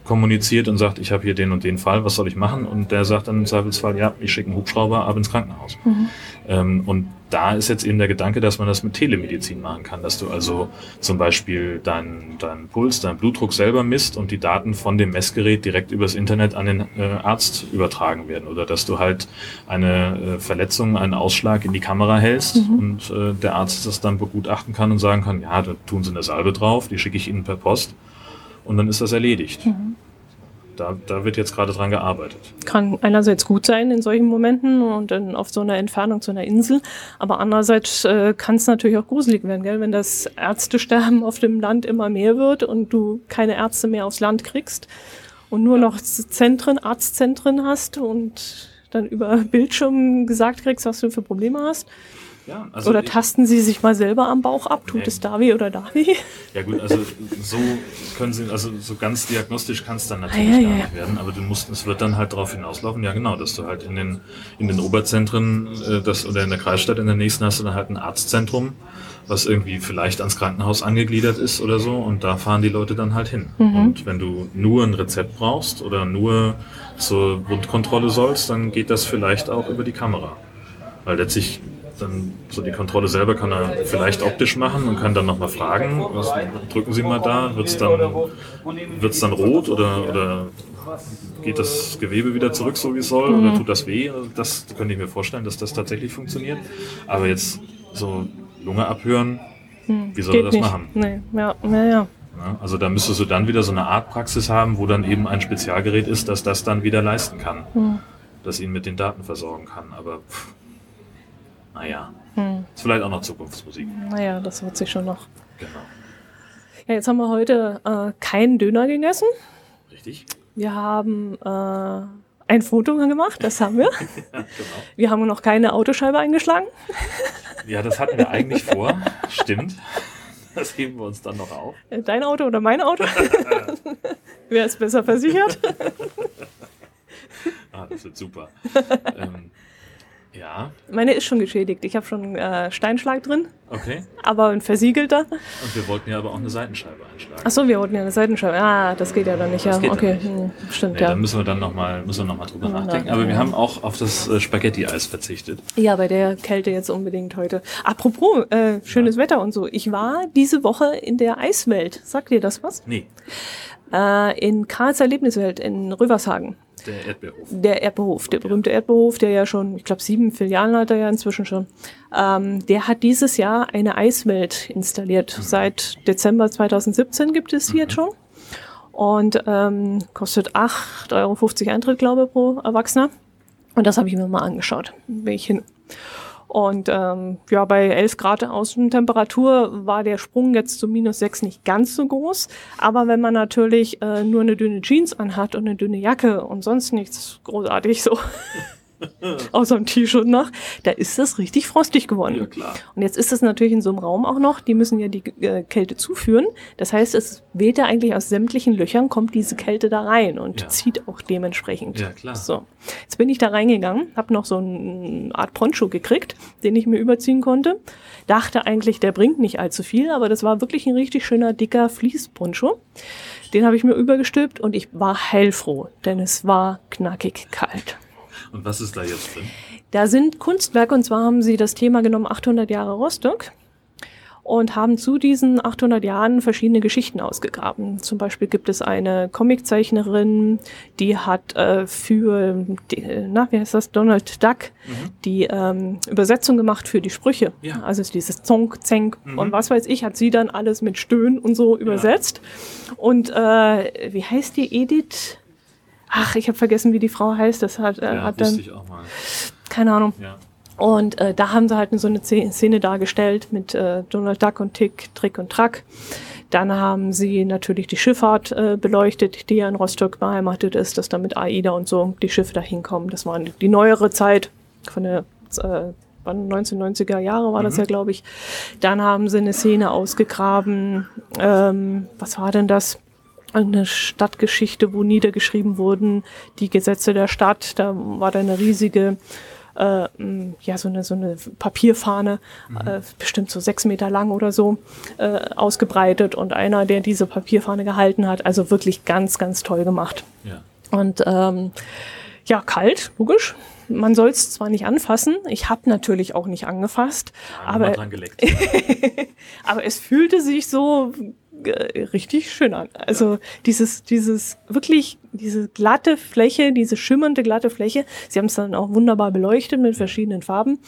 kommuniziert und sagt, ich habe hier den und den Fall, was soll ich machen? Und der sagt dann im Zweifelsfall, ja, ich schicke einen Hubschrauber ab ins Krankenhaus. Mhm. Ähm, und da ist jetzt eben der Gedanke, dass man das mit Telemedizin machen kann, dass du also zum Beispiel deinen dein Puls, deinen Blutdruck selber misst und die Daten von dem Messgerät direkt übers Internet an den äh, Arzt übertragen werden oder dass du halt eine äh, Verletzung, einen Ausschlag in die Kamera hältst mhm. und äh, der Arzt das dann begutachten kann und sagen kann, ja, da tun sie eine Salbe drauf, die schicke ich Ihnen per Post und dann ist das erledigt. Mhm. Da, da wird jetzt gerade dran gearbeitet. Kann einerseits gut sein in solchen Momenten und dann auf so einer Entfernung zu einer Insel, aber andererseits äh, kann es natürlich auch gruselig werden, gell? wenn das Ärztesterben auf dem Land immer mehr wird und du keine Ärzte mehr aufs Land kriegst und nur noch Zentren, Arztzentren hast und dann über Bildschirm gesagt kriegst, was du für Probleme hast. Ja, also oder tasten Sie sich mal selber am Bauch ab? Tut nee. es da weh oder da weh? Ja gut, also so können Sie, also so ganz diagnostisch kann es dann natürlich ah, ja, gar nicht werden, aber du musst, es wird dann halt darauf hinauslaufen, ja genau, dass du halt in den, in den Oberzentren äh, das, oder in der Kreisstadt in der nächsten hast du dann halt ein Arztzentrum, was irgendwie vielleicht ans Krankenhaus angegliedert ist oder so und da fahren die Leute dann halt hin. Mhm. Und wenn du nur ein Rezept brauchst oder nur zur Wundkontrolle sollst, dann geht das vielleicht auch über die Kamera. Weil letztlich dann so die Kontrolle selber kann er vielleicht optisch machen und kann dann nochmal fragen, was, drücken Sie mal da, wird es dann, wird's dann rot oder, oder geht das Gewebe wieder zurück, so wie es soll, mhm. oder tut das weh? Das könnte ich mir vorstellen, dass das tatsächlich funktioniert. Aber jetzt so Lunge abhören, mhm. wie soll er das nicht. machen? Nee, ja, ja, ja. Also da müsstest du dann wieder so eine Art Praxis haben, wo dann eben ein Spezialgerät ist, das das dann wieder leisten kann. Mhm. Das ihn mit den Daten versorgen kann. Aber pff, naja, hm. ist vielleicht auch noch Zukunftsmusik. Naja, das wird sich schon noch. Genau. Ja, jetzt haben wir heute äh, keinen Döner gegessen. Richtig. Wir haben äh, ein Foto gemacht, das haben wir. ja, genau. Wir haben noch keine Autoscheibe eingeschlagen. ja, das hatten wir eigentlich vor. Stimmt. Das heben wir uns dann noch auf. Äh, dein Auto oder mein Auto? Wer ist besser versichert? ah, das wird super. ähm, ja. Meine ist schon geschädigt. Ich habe schon äh, Steinschlag drin. Okay. Aber ein versiegelter. Und wir wollten ja aber auch eine Seitenscheibe einschlagen. Achso, wir wollten ja eine Seitenscheibe. Ah, das geht ja dann nicht. Das ja, okay. Hm, stimmt, nee, ja. Da müssen wir dann nochmal noch drüber ja, nachdenken. Aber ja. wir haben auch auf das äh, Spaghetti-Eis verzichtet. Ja, bei der Kälte jetzt unbedingt heute. Apropos, äh, schönes ja. Wetter und so. Ich war diese Woche in der Eiswelt. Sagt dir das was? Nee. Äh, in Karls Erlebniswelt in Rövershagen. Der Erdbeerhof. Der Erdbeerhof, der berühmte Erdbeerhof, der ja schon, ich glaube, sieben Filialen hat er ja inzwischen schon. Ähm, der hat dieses Jahr eine Eiswelt installiert. Mhm. Seit Dezember 2017 gibt es hier mhm. schon. Und ähm, kostet 8,50 Euro Eintritt, glaube ich, pro Erwachsener. Und das habe ich mir mal angeschaut. Bin ich hin. Und ähm, ja, bei 11 Grad Außentemperatur war der Sprung jetzt zu minus 6 nicht ganz so groß. Aber wenn man natürlich äh, nur eine dünne Jeans anhat und eine dünne Jacke und sonst nichts großartig so außer dem T-Shirt noch, da ist das richtig frostig geworden. Ja, klar. Und jetzt ist das natürlich in so einem Raum auch noch, die müssen ja die äh, Kälte zuführen. Das heißt, es weht ja eigentlich aus sämtlichen Löchern, kommt diese Kälte da rein und ja. zieht auch dementsprechend. Ja, klar. So. Jetzt bin ich da reingegangen, habe noch so eine Art Poncho gekriegt, den ich mir überziehen konnte. Dachte eigentlich, der bringt nicht allzu viel, aber das war wirklich ein richtig schöner, dicker Fließponcho. Den habe ich mir übergestülpt und ich war heilfroh, denn es war knackig kalt. Und was ist da jetzt drin? Da sind Kunstwerke und zwar haben sie das Thema genommen 800 Jahre Rostock. und haben zu diesen 800 Jahren verschiedene Geschichten ausgegraben. Zum Beispiel gibt es eine Comiczeichnerin, die hat äh, für, die, na, wie heißt das, Donald Duck, mhm. die ähm, Übersetzung gemacht für die Sprüche. Ja. Also dieses Zonk, Zenk mhm. und was weiß ich, hat sie dann alles mit Stöhn und so übersetzt. Ja. Und äh, wie heißt die Edith? Ach, ich habe vergessen, wie die Frau heißt. Das hat, äh, ja, hat dann. Ich auch mal. Keine Ahnung. Ja. Und äh, da haben sie halt so eine Szene dargestellt mit äh, Donald Duck und Tick, Trick und Track. Dann haben sie natürlich die Schifffahrt äh, beleuchtet, die ja in Rostock beheimatet ist, dass da mit AIDA und so die Schiffe da hinkommen. Das war die neuere Zeit von der äh, 1990er Jahre war das mhm. ja, glaube ich. Dann haben sie eine Szene ausgegraben. Ähm, was war denn das? Eine Stadtgeschichte, wo niedergeschrieben wurden die Gesetze der Stadt. Da war da eine riesige äh, ja, so eine, so eine Papierfahne, mhm. äh, bestimmt so sechs Meter lang oder so, äh, ausgebreitet und einer, der diese Papierfahne gehalten hat, also wirklich ganz, ganz toll gemacht. Ja. Und ähm, ja, kalt, logisch. Man soll es zwar nicht anfassen, ich habe natürlich auch nicht angefasst, ja, aber, aber es fühlte sich so äh, richtig schön an. Also ja. dieses, dieses wirklich, diese glatte Fläche, diese schimmernde glatte Fläche. Sie haben es dann auch wunderbar beleuchtet mit verschiedenen Farben.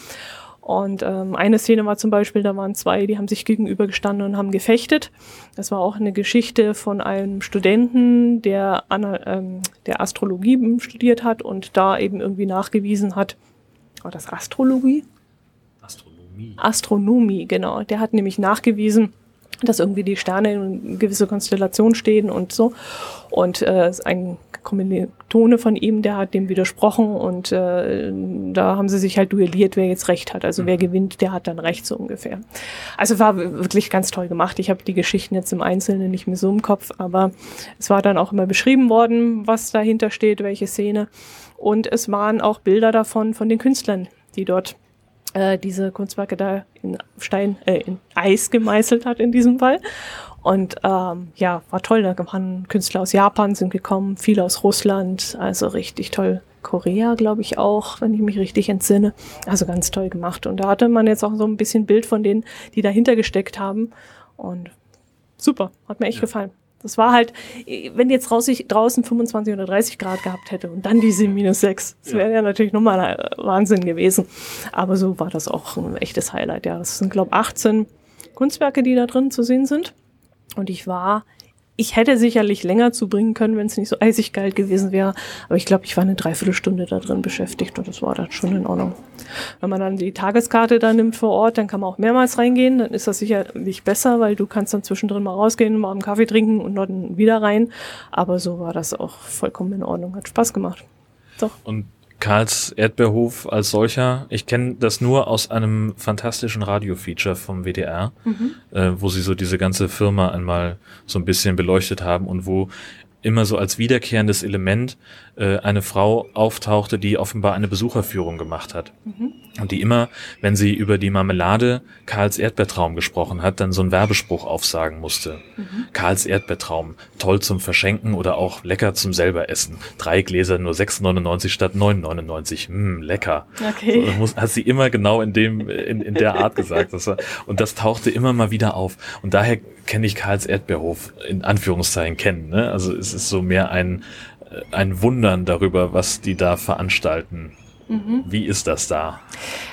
Und ähm, eine Szene war zum Beispiel, da waren zwei, die haben sich gegenübergestanden und haben gefechtet. Das war auch eine Geschichte von einem Studenten, der, ähm, der Astrologie studiert hat und da eben irgendwie nachgewiesen hat, war das Astrologie? Astronomie. Astronomie, genau. Der hat nämlich nachgewiesen, dass irgendwie die Sterne in gewisse Konstellationen stehen und so. Und äh, ein Kommilitone von ihm, der hat dem widersprochen und äh, da haben sie sich halt duelliert, wer jetzt recht hat. Also wer mhm. gewinnt, der hat dann recht so ungefähr. Also war wirklich ganz toll gemacht. Ich habe die Geschichten jetzt im Einzelnen nicht mehr so im Kopf, aber es war dann auch immer beschrieben worden, was dahinter steht, welche Szene. Und es waren auch Bilder davon von den Künstlern, die dort äh, diese Kunstwerke da in Stein, äh, in Eis gemeißelt hat in diesem Fall. Und ähm, ja, war toll. Da waren Künstler aus Japan sind gekommen, viele aus Russland, also richtig toll. Korea, glaube ich auch, wenn ich mich richtig entsinne. Also ganz toll gemacht. Und da hatte man jetzt auch so ein bisschen Bild von denen, die dahinter gesteckt haben. Und super, hat mir echt ja. gefallen. Das war halt, wenn jetzt draußen 25 oder 30 Grad gehabt hätte und dann diese minus 6, das wäre ja. ja natürlich nochmal Wahnsinn gewesen. Aber so war das auch ein echtes Highlight. Ja, das sind, glaube ich, 18 Kunstwerke, die da drin zu sehen sind. Und ich war ich hätte sicherlich länger zubringen können, wenn es nicht so eisig kalt gewesen wäre. Aber ich glaube, ich war eine Dreiviertelstunde da drin beschäftigt und das war dann schon in Ordnung. Wenn man dann die Tageskarte da nimmt vor Ort, dann kann man auch mehrmals reingehen. Dann ist das sicherlich besser, weil du kannst dann zwischendrin mal rausgehen, mal einen Kaffee trinken und dann wieder rein. Aber so war das auch vollkommen in Ordnung. Hat Spaß gemacht. Doch. Und Karls Erdbeerhof als solcher, ich kenne das nur aus einem fantastischen Radio-Feature vom WDR, mhm. äh, wo sie so diese ganze Firma einmal so ein bisschen beleuchtet haben und wo immer so als wiederkehrendes Element äh, eine Frau auftauchte, die offenbar eine Besucherführung gemacht hat. Mhm. Und die immer, wenn sie über die Marmelade Karls Erdbeertraum gesprochen hat, dann so einen Werbespruch aufsagen musste. Mhm. Karls Erdbeertraum, toll zum Verschenken oder auch lecker zum selber essen. Drei Gläser nur 6,99 statt 9,99. Hm, lecker. Okay. So, muss, hat sie immer genau in dem, in, in der Art gesagt. Das war, und das tauchte immer mal wieder auf. Und daher kenne ich Karls Erdbeerhof in Anführungszeichen kennen. Ne? Also es ist so mehr ein, ein Wundern darüber, was die da veranstalten. Mhm. Wie ist das da?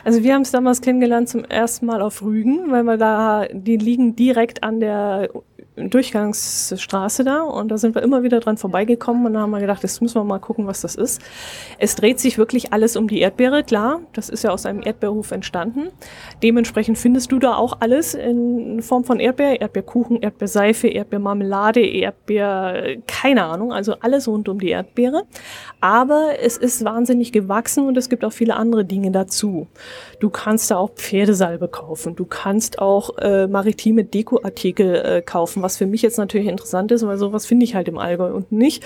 Also wir haben es damals kennengelernt zum ersten Mal auf Rügen, weil wir da, die liegen direkt an der Durchgangsstraße da und da sind wir immer wieder dran vorbeigekommen und da haben wir gedacht, jetzt müssen wir mal gucken, was das ist. Es dreht sich wirklich alles um die Erdbeere, klar, das ist ja aus einem Erdbeerhof entstanden. Dementsprechend findest du da auch alles in Form von Erdbeer, Erdbeerkuchen, Erdbeerseife, Erdbeermarmelade, Erdbeer, keine Ahnung, also alles rund um die Erdbeere. Aber es ist wahnsinnig gewachsen und es gibt auch viele andere Dinge dazu. Du kannst da auch Pferdesalbe kaufen, du kannst auch äh, maritime Dekoartikel äh, kaufen, was für mich jetzt natürlich interessant ist, weil sowas finde ich halt im Allgäu und nicht.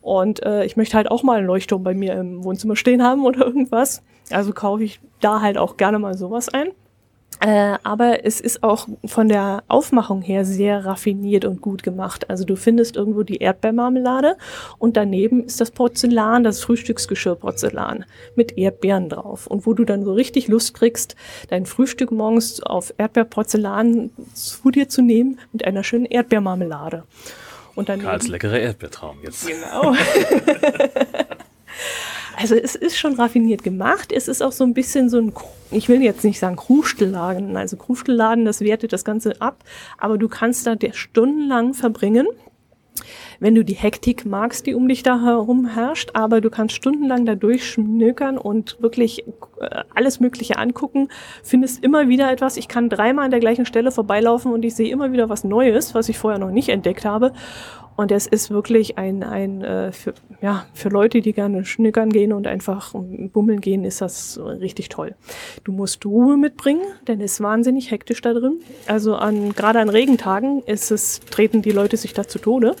Und äh, ich möchte halt auch mal einen Leuchtturm bei mir im Wohnzimmer stehen haben oder irgendwas. Also kaufe ich da halt auch gerne mal sowas ein. Äh, aber es ist auch von der Aufmachung her sehr raffiniert und gut gemacht. Also du findest irgendwo die Erdbeermarmelade und daneben ist das Porzellan, das Frühstücksgeschirr Porzellan mit Erdbeeren drauf. Und wo du dann so richtig Lust kriegst, dein Frühstück morgens auf Erdbeerporzellan zu dir zu nehmen mit einer schönen Erdbeermarmelade. Und dann Karls leckerer Erdbeertraum jetzt. Genau. Also es ist schon raffiniert gemacht. Es ist auch so ein bisschen so ein, ich will jetzt nicht sagen Krustelladen, also Krustelladen, das wertet das Ganze ab, aber du kannst da stundenlang verbringen wenn du die Hektik magst, die um dich da herum herrscht, aber du kannst stundenlang da durchschnökern und wirklich äh, alles Mögliche angucken, findest immer wieder etwas. Ich kann dreimal an der gleichen Stelle vorbeilaufen und ich sehe immer wieder was Neues, was ich vorher noch nicht entdeckt habe. Und es ist wirklich ein, ein äh, für, ja, für Leute, die gerne schnickern gehen und einfach bummeln gehen, ist das richtig toll. Du musst Ruhe mitbringen, denn es ist wahnsinnig hektisch da drin. Also an, gerade an Regentagen ist es, treten die Leute sich da zu Tode.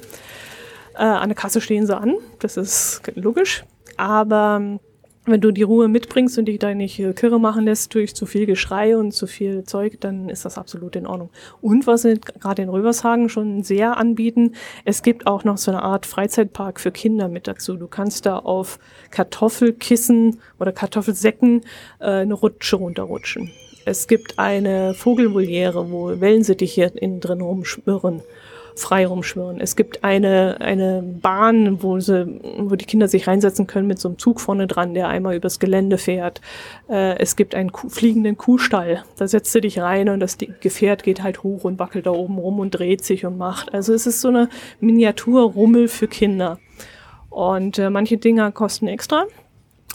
Äh, an der Kasse stehen sie an, das ist logisch. Aber wenn du die Ruhe mitbringst und dich da nicht kirre machen lässt durch zu viel Geschrei und zu viel Zeug, dann ist das absolut in Ordnung. Und was sie gerade in Rövershagen schon sehr anbieten, es gibt auch noch so eine Art Freizeitpark für Kinder mit dazu. Du kannst da auf Kartoffelkissen oder Kartoffelsäcken äh, eine Rutsche runterrutschen. Es gibt eine Vogelvoliere, wo Wellensittiche innen drin rumschwirren frei rumschwirren. Es gibt eine, eine Bahn, wo, sie, wo die Kinder sich reinsetzen können mit so einem Zug vorne dran, der einmal übers Gelände fährt. Äh, es gibt einen Kuh, fliegenden Kuhstall. Da setzt du dich rein und das Gefährt geht halt hoch und wackelt da oben rum und dreht sich und macht. Also es ist so eine Miniaturrummel für Kinder. Und äh, manche Dinger kosten extra.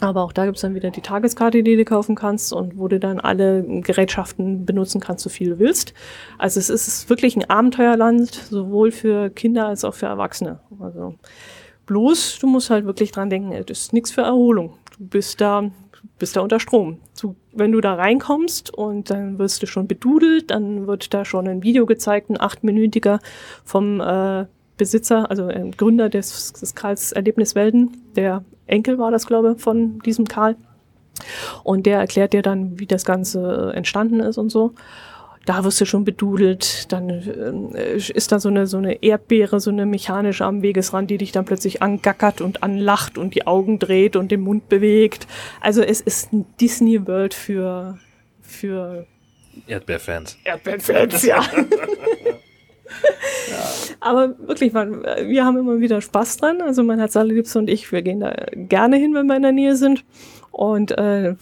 Aber auch da gibt's dann wieder die Tageskarte, die du kaufen kannst und wo du dann alle Gerätschaften benutzen kannst, so viel du willst. Also es ist wirklich ein Abenteuerland, sowohl für Kinder als auch für Erwachsene. Also bloß, du musst halt wirklich dran denken, das ist nichts für Erholung. Du bist da, bist da unter Strom. Du, wenn du da reinkommst und dann wirst du schon bedudelt, dann wird da schon ein Video gezeigt, ein achtminütiger vom äh, Besitzer, also äh, Gründer des, des Karls Erlebniswelten, der Enkel war das, glaube ich, von diesem Karl. Und der erklärt dir dann, wie das Ganze entstanden ist und so. Da wirst du schon bedudelt, dann äh, ist da so eine, so eine Erdbeere, so eine mechanische am Wegesrand, die dich dann plötzlich angackert und anlacht und die Augen dreht und den Mund bewegt. Also es ist ein Disney World für, für Erdbeerfans. Erdbeerfans, ja. Aber wirklich, man, wir haben immer wieder Spaß dran. Also mein Herz allerliebste und ich, wir gehen da gerne hin, wenn wir in der Nähe sind. Und äh,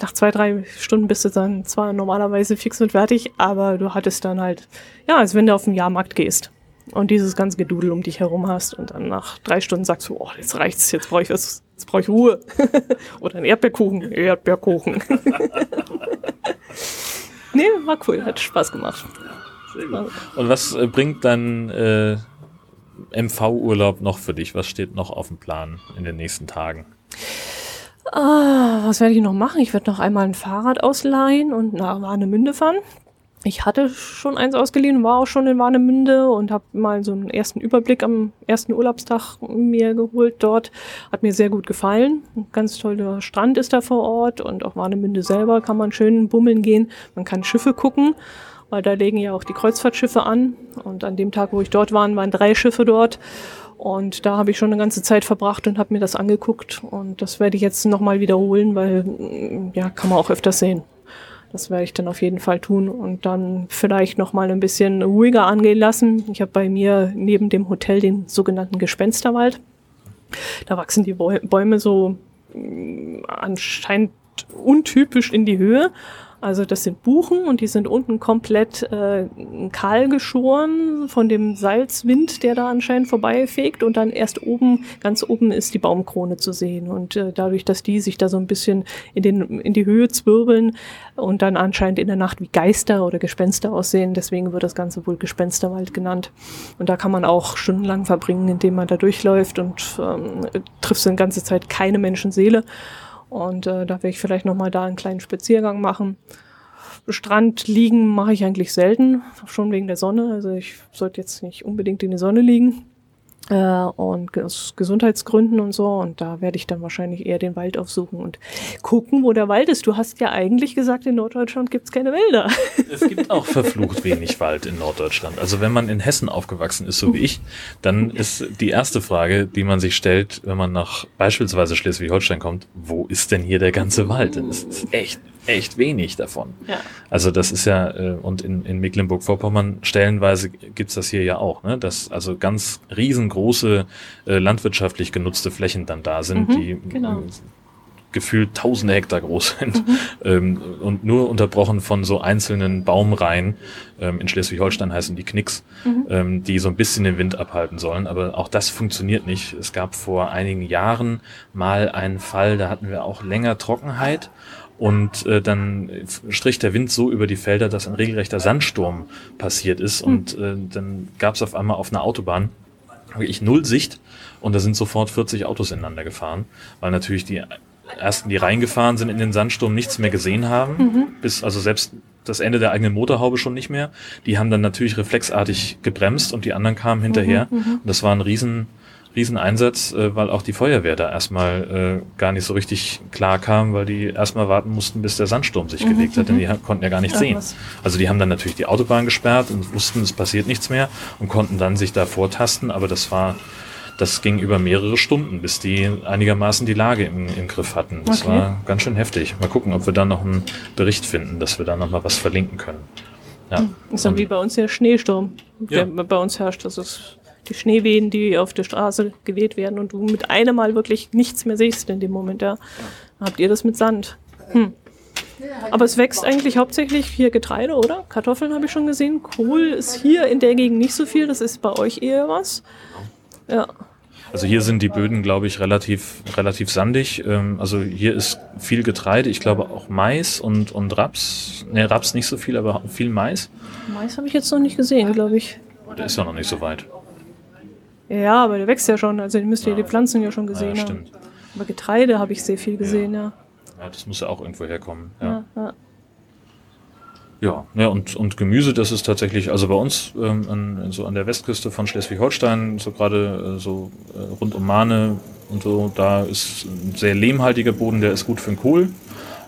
nach zwei, drei Stunden bist du dann zwar normalerweise fix und fertig, aber du hattest dann halt, ja, als wenn du auf den Jahrmarkt gehst und dieses ganze Gedudel um dich herum hast und dann nach drei Stunden sagst du, oh, jetzt reicht's, jetzt brauche ich was, jetzt brauche ich Ruhe. Oder ein Erdbeerkuchen, Erdbeerkuchen. nee, war cool, hat Spaß gemacht. Und was äh, bringt dann äh, MV-Urlaub noch für dich? Was steht noch auf dem Plan in den nächsten Tagen? Ah, was werde ich noch machen? Ich werde noch einmal ein Fahrrad ausleihen und nach Warnemünde fahren. Ich hatte schon eins ausgeliehen, war auch schon in Warnemünde und habe mal so einen ersten Überblick am ersten Urlaubstag mir geholt dort. Hat mir sehr gut gefallen. Ein ganz toller Strand ist da vor Ort und auch Warnemünde selber kann man schön bummeln gehen. Man kann Schiffe gucken weil da legen ja auch die Kreuzfahrtschiffe an. Und an dem Tag, wo ich dort war, waren drei Schiffe dort. Und da habe ich schon eine ganze Zeit verbracht und habe mir das angeguckt. Und das werde ich jetzt nochmal wiederholen, weil mm, ja, kann man auch öfters sehen. Das werde ich dann auf jeden Fall tun und dann vielleicht nochmal ein bisschen ruhiger angehen lassen. Ich habe bei mir neben dem Hotel den sogenannten Gespensterwald. Da wachsen die Bäume so mm, anscheinend untypisch in die Höhe. Also das sind Buchen und die sind unten komplett äh, kahl geschoren von dem Salzwind, der da anscheinend vorbeifegt und dann erst oben, ganz oben ist die Baumkrone zu sehen und äh, dadurch, dass die sich da so ein bisschen in, den, in die Höhe zwirbeln und dann anscheinend in der Nacht wie Geister oder Gespenster aussehen, deswegen wird das Ganze wohl Gespensterwald genannt und da kann man auch stundenlang verbringen, indem man da durchläuft und ähm, trifft die ganze Zeit keine Menschenseele. Und äh, da werde ich vielleicht nochmal da einen kleinen Spaziergang machen. Strand liegen mache ich eigentlich selten, schon wegen der Sonne. Also ich sollte jetzt nicht unbedingt in die Sonne liegen. Äh, und aus Gesundheitsgründen und so. Und da werde ich dann wahrscheinlich eher den Wald aufsuchen und gucken, wo der Wald ist. Du hast ja eigentlich gesagt, in Norddeutschland gibt es keine Wälder. Es gibt auch verflucht wenig Wald in Norddeutschland. Also wenn man in Hessen aufgewachsen ist, so wie ich, dann ist die erste Frage, die man sich stellt, wenn man nach beispielsweise Schleswig-Holstein kommt, wo ist denn hier der ganze Wald? Das ist echt echt wenig davon. Ja. Also das ist ja, äh, und in, in Mecklenburg-Vorpommern stellenweise gibt's das hier ja auch, ne? dass also ganz riesengroße äh, landwirtschaftlich genutzte Flächen dann da sind, mhm, die genau. äh, gefühlt tausende Hektar groß sind mhm. ähm, und nur unterbrochen von so einzelnen Baumreihen. Ähm, in Schleswig-Holstein heißen die Knicks, mhm. ähm, die so ein bisschen den Wind abhalten sollen. Aber auch das funktioniert nicht. Es gab vor einigen Jahren mal einen Fall, da hatten wir auch länger Trockenheit und äh, dann strich der Wind so über die Felder, dass ein regelrechter Sandsturm passiert ist. Mhm. Und äh, dann gab es auf einmal auf einer Autobahn wirklich null Sicht und da sind sofort 40 Autos ineinander gefahren, weil natürlich die ersten, die reingefahren sind in den Sandsturm, nichts mehr gesehen haben, mhm. bis also selbst das Ende der eigenen Motorhaube schon nicht mehr. Die haben dann natürlich reflexartig gebremst und die anderen kamen hinterher. Mhm, mhm. und das war ein riesen Rieseneinsatz, äh, weil auch die Feuerwehr da erstmal äh, gar nicht so richtig klar kam, weil die erstmal warten mussten, bis der Sandsturm sich mhm, gelegt hat, denn mhm. die konnten ja gar nicht sehen. Also die haben dann natürlich die Autobahn gesperrt und wussten, es passiert nichts mehr und konnten dann sich da vortasten, aber das war das ging über mehrere Stunden, bis die einigermaßen die Lage im, im Griff hatten. Das okay. war ganz schön heftig. Mal gucken, ob wir da noch einen Bericht finden, dass wir da noch mal was verlinken können. Ja. Das ist dann wie bei uns der Schneesturm, der ja. bei uns herrscht. Das ist die Schneewehen, die auf der Straße geweht werden und du mit einem Mal wirklich nichts mehr siehst in dem Moment. Ja. Habt ihr das mit Sand? Hm. Aber es wächst eigentlich hauptsächlich hier Getreide, oder? Kartoffeln habe ich schon gesehen. Kohl ist hier in der Gegend nicht so viel. Das ist bei euch eher was. Ja. Also hier sind die Böden, glaube ich, relativ, relativ sandig. Ähm, also hier ist viel Getreide, ich glaube auch Mais und, und Raps. Ne, Raps nicht so viel, aber viel Mais. Mais habe ich jetzt noch nicht gesehen, glaube ich. Der ist ja noch nicht so weit. Ja, aber der wächst ja schon. Also ihr müsst ja die Pflanzen ja schon gesehen ja, stimmt. haben. Aber Getreide habe ich sehr viel gesehen, ja. ja. das muss ja auch irgendwo herkommen. Ja, ja. Ja, ja und, und Gemüse, das ist tatsächlich, also bei uns ähm, an, so an der Westküste von Schleswig-Holstein, so gerade äh, so äh, rund um Mahne und so, da ist ein sehr lehmhaltiger Boden, der ist gut für den Kohl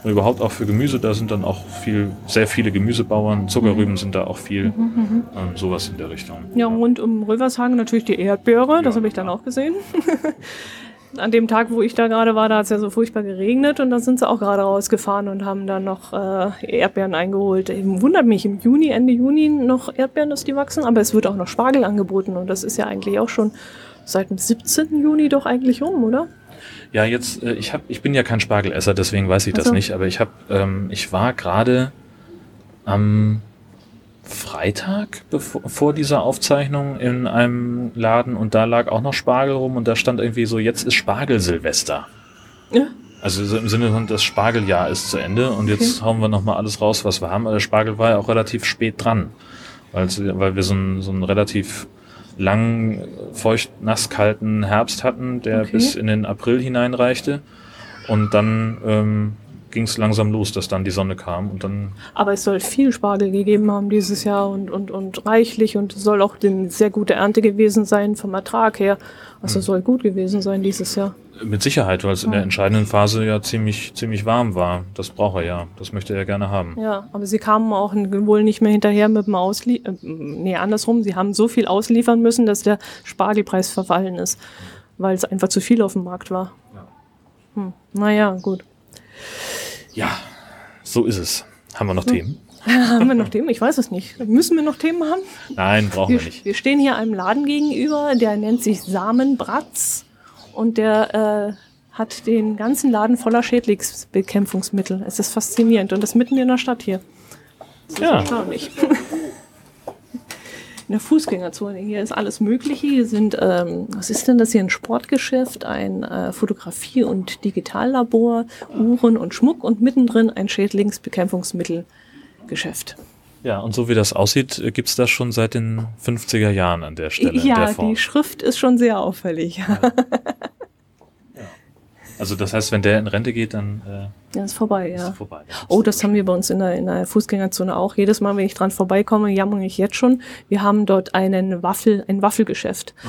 und überhaupt auch für Gemüse. Da sind dann auch viel, sehr viele Gemüsebauern, Zuckerrüben mhm. sind da auch viel, mhm, mhm. ähm, sowas in der Richtung. Ja, rund um Rövershagen natürlich die Erdbeere, das habe ich dann auch gesehen. An dem Tag, wo ich da gerade war, da hat es ja so furchtbar geregnet und dann sind sie auch gerade rausgefahren und haben dann noch äh, Erdbeeren eingeholt. Eben wundert mich im Juni, Ende Juni noch Erdbeeren, dass die wachsen, aber es wird auch noch Spargel angeboten und das ist ja eigentlich auch schon seit dem 17. Juni doch eigentlich um, oder? Ja, jetzt, äh, ich, hab, ich bin ja kein Spargelesser, deswegen weiß ich das nicht, aber ich, hab, ähm, ich war gerade am Freitag bevor, vor dieser Aufzeichnung in einem Laden und da lag auch noch Spargel rum und da stand irgendwie so, jetzt ist Spargel-Silvester. Ja. Also so im Sinne von, das Spargeljahr ist zu Ende und jetzt okay. hauen wir nochmal alles raus, was wir haben. Aber der Spargel war ja auch relativ spät dran, weil, weil wir so ein, so ein relativ langen, feucht, nass kalten Herbst hatten, der okay. bis in den April hineinreichte. Und dann ähm, ging es langsam los, dass dann die Sonne kam und dann. Aber es soll viel Spargel gegeben haben dieses Jahr und, und, und reichlich und soll auch eine sehr gute Ernte gewesen sein vom Ertrag her. Also hm. soll gut gewesen sein dieses Jahr. Mit Sicherheit, weil es in der entscheidenden Phase ja ziemlich, ziemlich warm war. Das braucht er ja. Das möchte er gerne haben. Ja, aber sie kamen auch wohl nicht mehr hinterher mit dem Ausliefern. Äh, nee, andersrum. Sie haben so viel ausliefern müssen, dass der Spargelpreis verfallen ist, weil es einfach zu viel auf dem Markt war. Ja. Hm. Naja, gut. Ja, so ist es. Haben wir noch hm. Themen? haben wir noch Themen? Ich weiß es nicht. Müssen wir noch Themen haben? Nein, brauchen wir, wir nicht. Wir stehen hier einem Laden gegenüber, der nennt sich Samenbratz und der äh, hat den ganzen Laden voller Schädlingsbekämpfungsmittel. Es ist faszinierend und das mitten in der Stadt hier. Das ja. ist erstaunlich. in der Fußgängerzone. Hier ist alles Mögliche. Hier sind, ähm, was ist denn das hier? Ein Sportgeschäft, ein äh, Fotografie- und Digitallabor, Uhren und Schmuck und mittendrin ein Schädlingsbekämpfungsmittelgeschäft. Ja, und so wie das aussieht, äh, gibt es das schon seit den 50er Jahren an der Stelle. Ja, der die Schrift ist schon sehr auffällig. Ja. Also das heißt, wenn der in Rente geht, dann äh, ja, ist vorbei, ist ja. vorbei. Oh, das haben wir bei uns in der, in der Fußgängerzone auch. Jedes Mal, wenn ich dran vorbeikomme, jammere ich jetzt schon. Wir haben dort einen Waffel, ein Waffelgeschäft. Oh.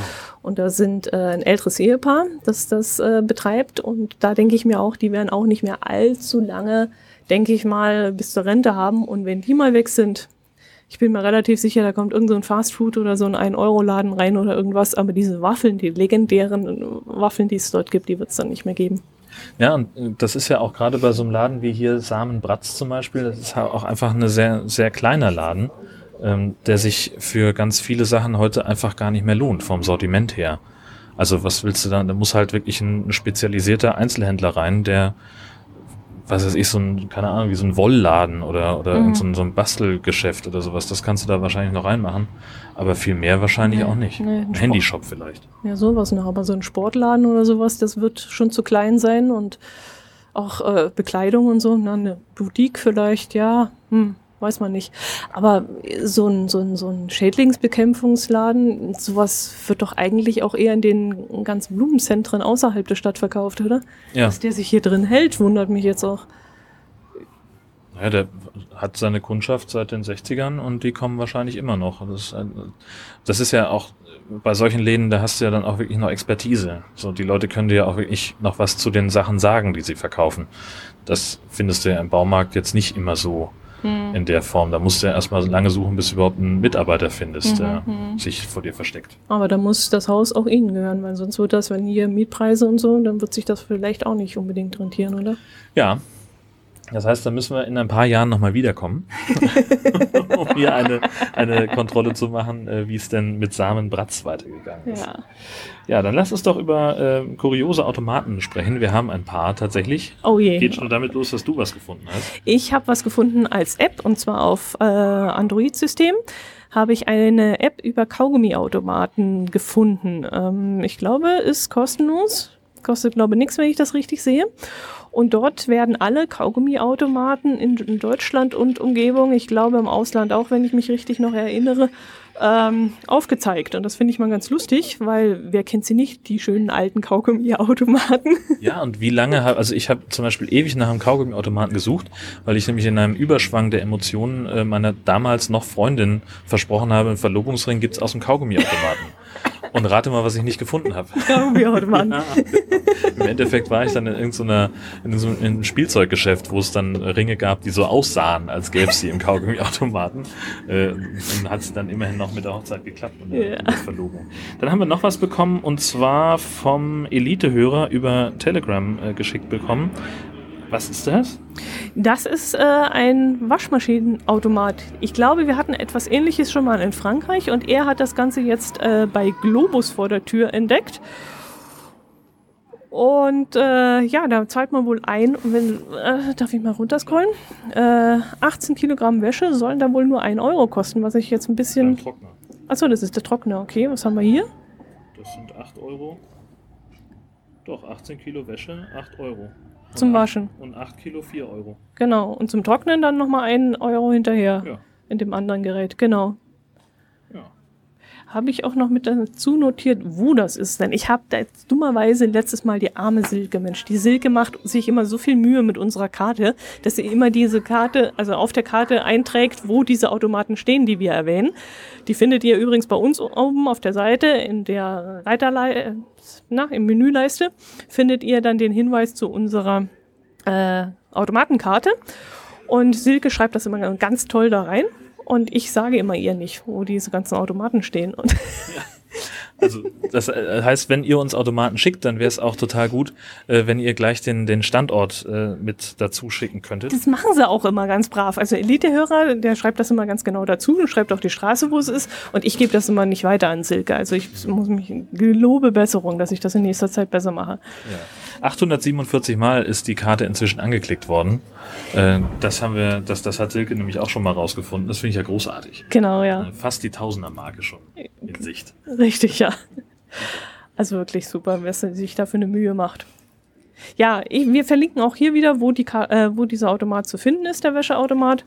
Und da sind äh, ein älteres Ehepaar, das das äh, betreibt. Und da denke ich mir auch, die werden auch nicht mehr allzu lange, denke ich mal, bis zur Rente haben. Und wenn die mal weg sind, ich bin mir relativ sicher, da kommt irgend so ein Fastfood oder so ein 1-Euro-Laden rein oder irgendwas, aber diese Waffeln, die legendären Waffeln, die es dort gibt, die wird es dann nicht mehr geben. Ja, und das ist ja auch gerade bei so einem Laden wie hier Samen Bratz zum Beispiel, das ist auch einfach ein sehr, sehr kleiner Laden, ähm, der sich für ganz viele Sachen heute einfach gar nicht mehr lohnt, vom Sortiment her. Also was willst du dann? Da muss halt wirklich ein spezialisierter Einzelhändler rein, der was weiß ich, so ein, keine Ahnung, wie so ein Wollladen oder, oder mhm. so, ein, so ein Bastelgeschäft oder sowas. Das kannst du da wahrscheinlich noch reinmachen. Aber viel mehr wahrscheinlich nee, auch nicht. Nee, ein, Handyshop vielleicht. Ja, sowas noch. Aber so ein Sportladen oder sowas, das wird schon zu klein sein und auch äh, Bekleidung und so. Na, eine Boutique vielleicht, ja. Hm weiß man nicht. Aber so ein, so ein, so ein Schädlingsbekämpfungsladen, sowas wird doch eigentlich auch eher in den ganzen Blumenzentren außerhalb der Stadt verkauft, oder? Ja. Dass der sich hier drin hält, wundert mich jetzt auch. Ja, der hat seine Kundschaft seit den 60ern und die kommen wahrscheinlich immer noch. Das, das ist ja auch bei solchen Läden, da hast du ja dann auch wirklich noch Expertise. So, die Leute können dir ja auch wirklich noch was zu den Sachen sagen, die sie verkaufen. Das findest du ja im Baumarkt jetzt nicht immer so hm. in der Form. Da musst du ja erstmal lange suchen, bis du überhaupt einen Mitarbeiter findest, mhm, der mhm. sich vor dir versteckt. Aber da muss das Haus auch Ihnen gehören, weil sonst wird das, wenn hier Mietpreise und so, dann wird sich das vielleicht auch nicht unbedingt rentieren, oder? Ja, das heißt, da müssen wir in ein paar Jahren nochmal wiederkommen, um hier eine, eine Kontrolle zu machen, äh, wie es denn mit Samen Bratz weitergegangen ist. Ja. ja, dann lass uns doch über äh, kuriose Automaten sprechen. Wir haben ein paar tatsächlich. Oh je. Geht schon damit los, dass du was gefunden hast. Ich habe was gefunden als App und zwar auf äh, Android-System habe ich eine App über Kaugummiautomaten gefunden. Ähm, ich glaube, ist kostenlos. Kostet, glaube ich, nichts, wenn ich das richtig sehe. Und dort werden alle Kaugummiautomaten in, in Deutschland und Umgebung, ich glaube im Ausland auch, wenn ich mich richtig noch erinnere, ähm, aufgezeigt. Und das finde ich mal ganz lustig, weil wer kennt sie nicht, die schönen alten Kaugummiautomaten. Ja, und wie lange habe, also ich habe zum Beispiel ewig nach einem Kaugummiautomaten gesucht, weil ich nämlich in einem Überschwang der Emotionen äh, meiner damals noch Freundin versprochen habe, einen Verlobungsring gibt's aus dem Kaugummiautomaten. Und rate mal, was ich nicht gefunden habe. Kaugummiautomaten. ja. Im Endeffekt war ich dann in irgendeiner in so einem Spielzeuggeschäft, wo es dann Ringe gab, die so aussahen, als gäbe es sie im Kaugummiautomaten. Äh, und hat es dann immerhin noch mit der Hochzeit geklappt und der, ja. Verlobung. Dann haben wir noch was bekommen und zwar vom Elite-Hörer über Telegram äh, geschickt bekommen. Was ist das? Das ist äh, ein Waschmaschinenautomat. Ich glaube, wir hatten etwas Ähnliches schon mal in Frankreich und er hat das Ganze jetzt äh, bei Globus vor der Tür entdeckt. Und äh, ja, da zahlt man wohl ein, und wenn, äh, darf ich mal runterscrollen? Äh, 18 Kilogramm Wäsche sollen da wohl nur 1 Euro kosten, was ich jetzt ein bisschen. Der Trockner. Achso, das ist der Trockner, okay. Was haben wir hier? Das sind 8 Euro. Doch, 18 Kilo Wäsche, 8 Euro. Zum Waschen. Und 8 Kilo 4 Euro. Genau. Und zum Trocknen dann nochmal 1 Euro hinterher. Ja. In dem anderen Gerät, genau habe ich auch noch mit dazu notiert, wo das ist. Denn ich habe da jetzt dummerweise letztes Mal die arme Silke, Mensch, die Silke macht sich immer so viel Mühe mit unserer Karte, dass sie immer diese Karte, also auf der Karte einträgt, wo diese Automaten stehen, die wir erwähnen. Die findet ihr übrigens bei uns oben auf der Seite in der Reiterleiste, na, im Menüleiste, findet ihr dann den Hinweis zu unserer äh, Automatenkarte. Und Silke schreibt das immer ganz toll da rein. Und ich sage immer ihr nicht, wo diese ganzen Automaten stehen. Und ja. Also das äh, heißt, wenn ihr uns Automaten schickt, dann wäre es auch total gut, äh, wenn ihr gleich den, den Standort äh, mit dazu schicken könntet. Das machen sie auch immer ganz brav. Also Elite-Hörer, der schreibt das immer ganz genau dazu und schreibt auch die Straße, wo es ist. Und ich gebe das immer nicht weiter an Silke. Also ich muss mich gelobe Besserung, dass ich das in nächster Zeit besser mache. Ja. 847 Mal ist die Karte inzwischen angeklickt worden. Äh, das haben wir, das, das hat Silke nämlich auch schon mal rausgefunden. Das finde ich ja großartig. Genau, ja. Fast die Tausender-Marke schon Sicht. Richtig, ja. Also wirklich super, wer sich dafür eine Mühe macht. Ja, wir verlinken auch hier wieder, wo, die, äh, wo dieser Automat zu finden ist, der Wäscheautomat.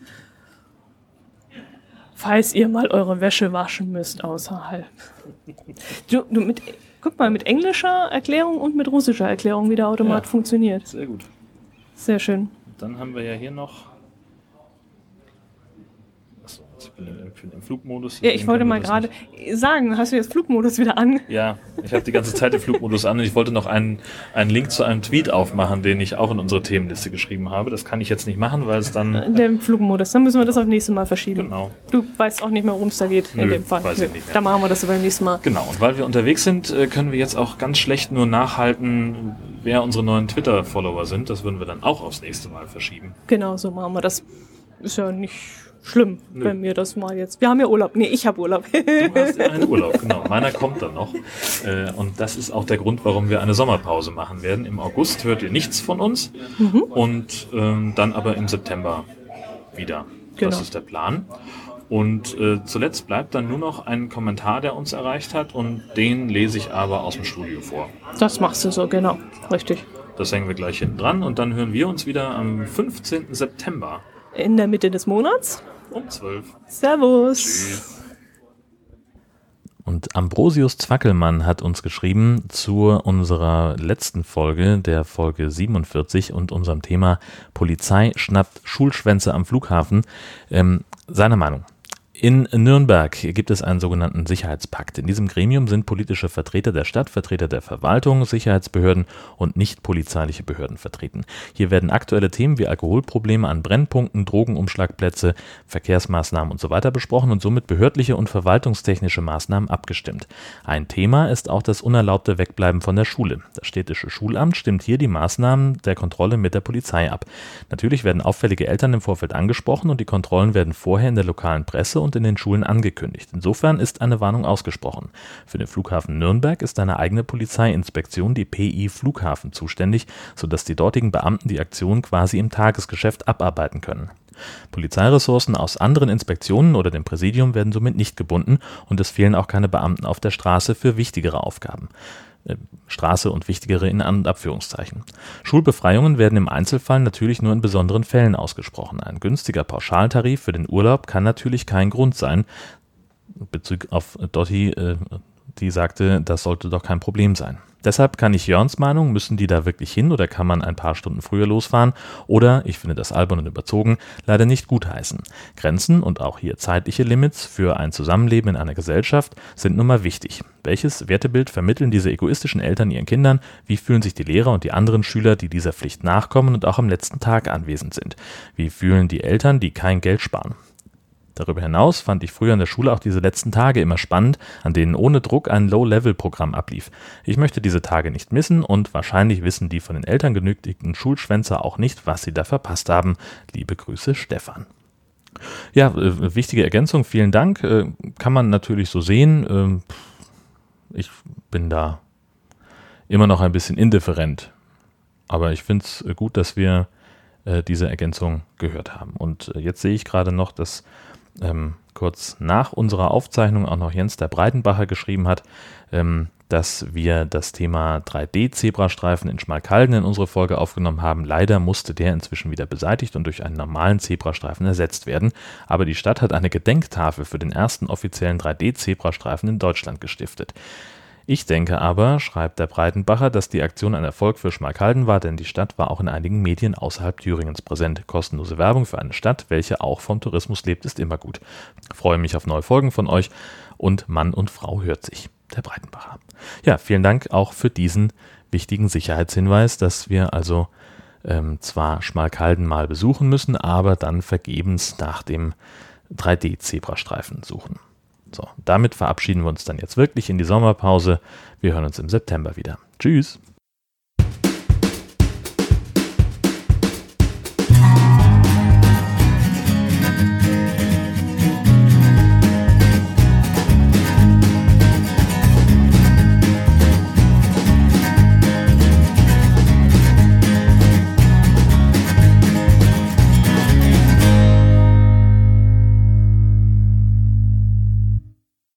Falls ihr mal eure Wäsche waschen müsst außerhalb. Du, du mit, Guck mal, mit englischer Erklärung und mit russischer Erklärung, wie der Automat ja, funktioniert. Sehr gut. Sehr schön. Dann haben wir ja hier noch ich bin im, im Flugmodus. Ja, ich wollte mal gerade sagen, hast du jetzt Flugmodus wieder an? Ja, ich habe die ganze Zeit den Flugmodus an und ich wollte noch einen, einen Link zu einem Tweet aufmachen, den ich auch in unsere Themenliste geschrieben habe. Das kann ich jetzt nicht machen, weil es dann. Der Flugmodus, dann müssen wir das auf nächstes Mal verschieben. Genau. Du weißt auch nicht mehr, worum es da geht Nö, in dem Fall. Weiß ich nicht mehr. Dann machen wir das beim nächsten Mal. Genau, und weil wir unterwegs sind, äh, können wir jetzt auch ganz schlecht nur nachhalten, wer unsere neuen Twitter-Follower sind. Das würden wir dann auch aufs nächste Mal verschieben. Genau, so machen wir das. Ist ja nicht schlimm, Nö. wenn wir das mal jetzt. Wir haben ja Urlaub. Nee, ich habe Urlaub. du hast ja einen Urlaub, genau. Meiner kommt dann noch. Äh, und das ist auch der Grund, warum wir eine Sommerpause machen werden. Im August hört ihr nichts von uns mhm. und ähm, dann aber im September wieder. Genau. Das ist der Plan. Und äh, zuletzt bleibt dann nur noch ein Kommentar, der uns erreicht hat und den lese ich aber aus dem Studio vor. Das machst du so, genau. Richtig. Das hängen wir gleich hinten dran und dann hören wir uns wieder am 15. September. In der Mitte des Monats um 12. Servus. Tschüss. Und Ambrosius Zwackelmann hat uns geschrieben zu unserer letzten Folge, der Folge 47 und unserem Thema Polizei schnappt Schulschwänze am Flughafen. Ähm, seine Meinung. In Nürnberg gibt es einen sogenannten Sicherheitspakt. In diesem Gremium sind politische Vertreter der Stadt, Vertreter der Verwaltung, Sicherheitsbehörden und nicht polizeiliche Behörden vertreten. Hier werden aktuelle Themen wie Alkoholprobleme an Brennpunkten, Drogenumschlagplätze, Verkehrsmaßnahmen usw. So besprochen und somit behördliche und verwaltungstechnische Maßnahmen abgestimmt. Ein Thema ist auch das unerlaubte Wegbleiben von der Schule. Das städtische Schulamt stimmt hier die Maßnahmen der Kontrolle mit der Polizei ab. Natürlich werden auffällige Eltern im Vorfeld angesprochen und die Kontrollen werden vorher in der lokalen Presse und und in den Schulen angekündigt. Insofern ist eine Warnung ausgesprochen. Für den Flughafen Nürnberg ist eine eigene Polizeiinspektion, die PI Flughafen, zuständig, sodass die dortigen Beamten die Aktion quasi im Tagesgeschäft abarbeiten können. Polizeiressourcen aus anderen Inspektionen oder dem Präsidium werden somit nicht gebunden und es fehlen auch keine Beamten auf der Straße für wichtigere Aufgaben. Äh, Straße und wichtigere in An- und Abführungszeichen. Schulbefreiungen werden im Einzelfall natürlich nur in besonderen Fällen ausgesprochen. Ein günstiger Pauschaltarif für den Urlaub kann natürlich kein Grund sein. Bezug auf Dotti, äh, die sagte, das sollte doch kein Problem sein. Deshalb kann ich Jörns Meinung, müssen die da wirklich hin oder kann man ein paar Stunden früher losfahren oder, ich finde das albern und überzogen, leider nicht gutheißen. Grenzen und auch hier zeitliche Limits für ein Zusammenleben in einer Gesellschaft sind nun mal wichtig. Welches Wertebild vermitteln diese egoistischen Eltern ihren Kindern? Wie fühlen sich die Lehrer und die anderen Schüler, die dieser Pflicht nachkommen und auch am letzten Tag anwesend sind? Wie fühlen die Eltern, die kein Geld sparen? Darüber hinaus fand ich früher in der Schule auch diese letzten Tage immer spannend, an denen ohne Druck ein Low-Level-Programm ablief. Ich möchte diese Tage nicht missen und wahrscheinlich wissen die von den Eltern genötigten Schulschwänzer auch nicht, was sie da verpasst haben. Liebe Grüße, Stefan. Ja, äh, wichtige Ergänzung, vielen Dank. Äh, kann man natürlich so sehen. Äh, ich bin da immer noch ein bisschen indifferent. Aber ich finde es gut, dass wir äh, diese Ergänzung gehört haben. Und äh, jetzt sehe ich gerade noch, dass ähm, kurz nach unserer Aufzeichnung auch noch Jens der Breitenbacher geschrieben hat, ähm, dass wir das Thema 3D-Zebrastreifen in Schmalkalden in unsere Folge aufgenommen haben. Leider musste der inzwischen wieder beseitigt und durch einen normalen Zebrastreifen ersetzt werden. Aber die Stadt hat eine Gedenktafel für den ersten offiziellen 3D-Zebrastreifen in Deutschland gestiftet. Ich denke aber, schreibt der Breitenbacher, dass die Aktion ein Erfolg für Schmalkalden war, denn die Stadt war auch in einigen Medien außerhalb Thüringens präsent. Kostenlose Werbung für eine Stadt, welche auch vom Tourismus lebt, ist immer gut. freue mich auf neue Folgen von euch und Mann und Frau hört sich. Der Breitenbacher. Ja, vielen Dank auch für diesen wichtigen Sicherheitshinweis, dass wir also ähm, zwar Schmalkalden mal besuchen müssen, aber dann vergebens nach dem 3D-Zebrastreifen suchen. So, damit verabschieden wir uns dann jetzt wirklich in die Sommerpause. Wir hören uns im September wieder. Tschüss.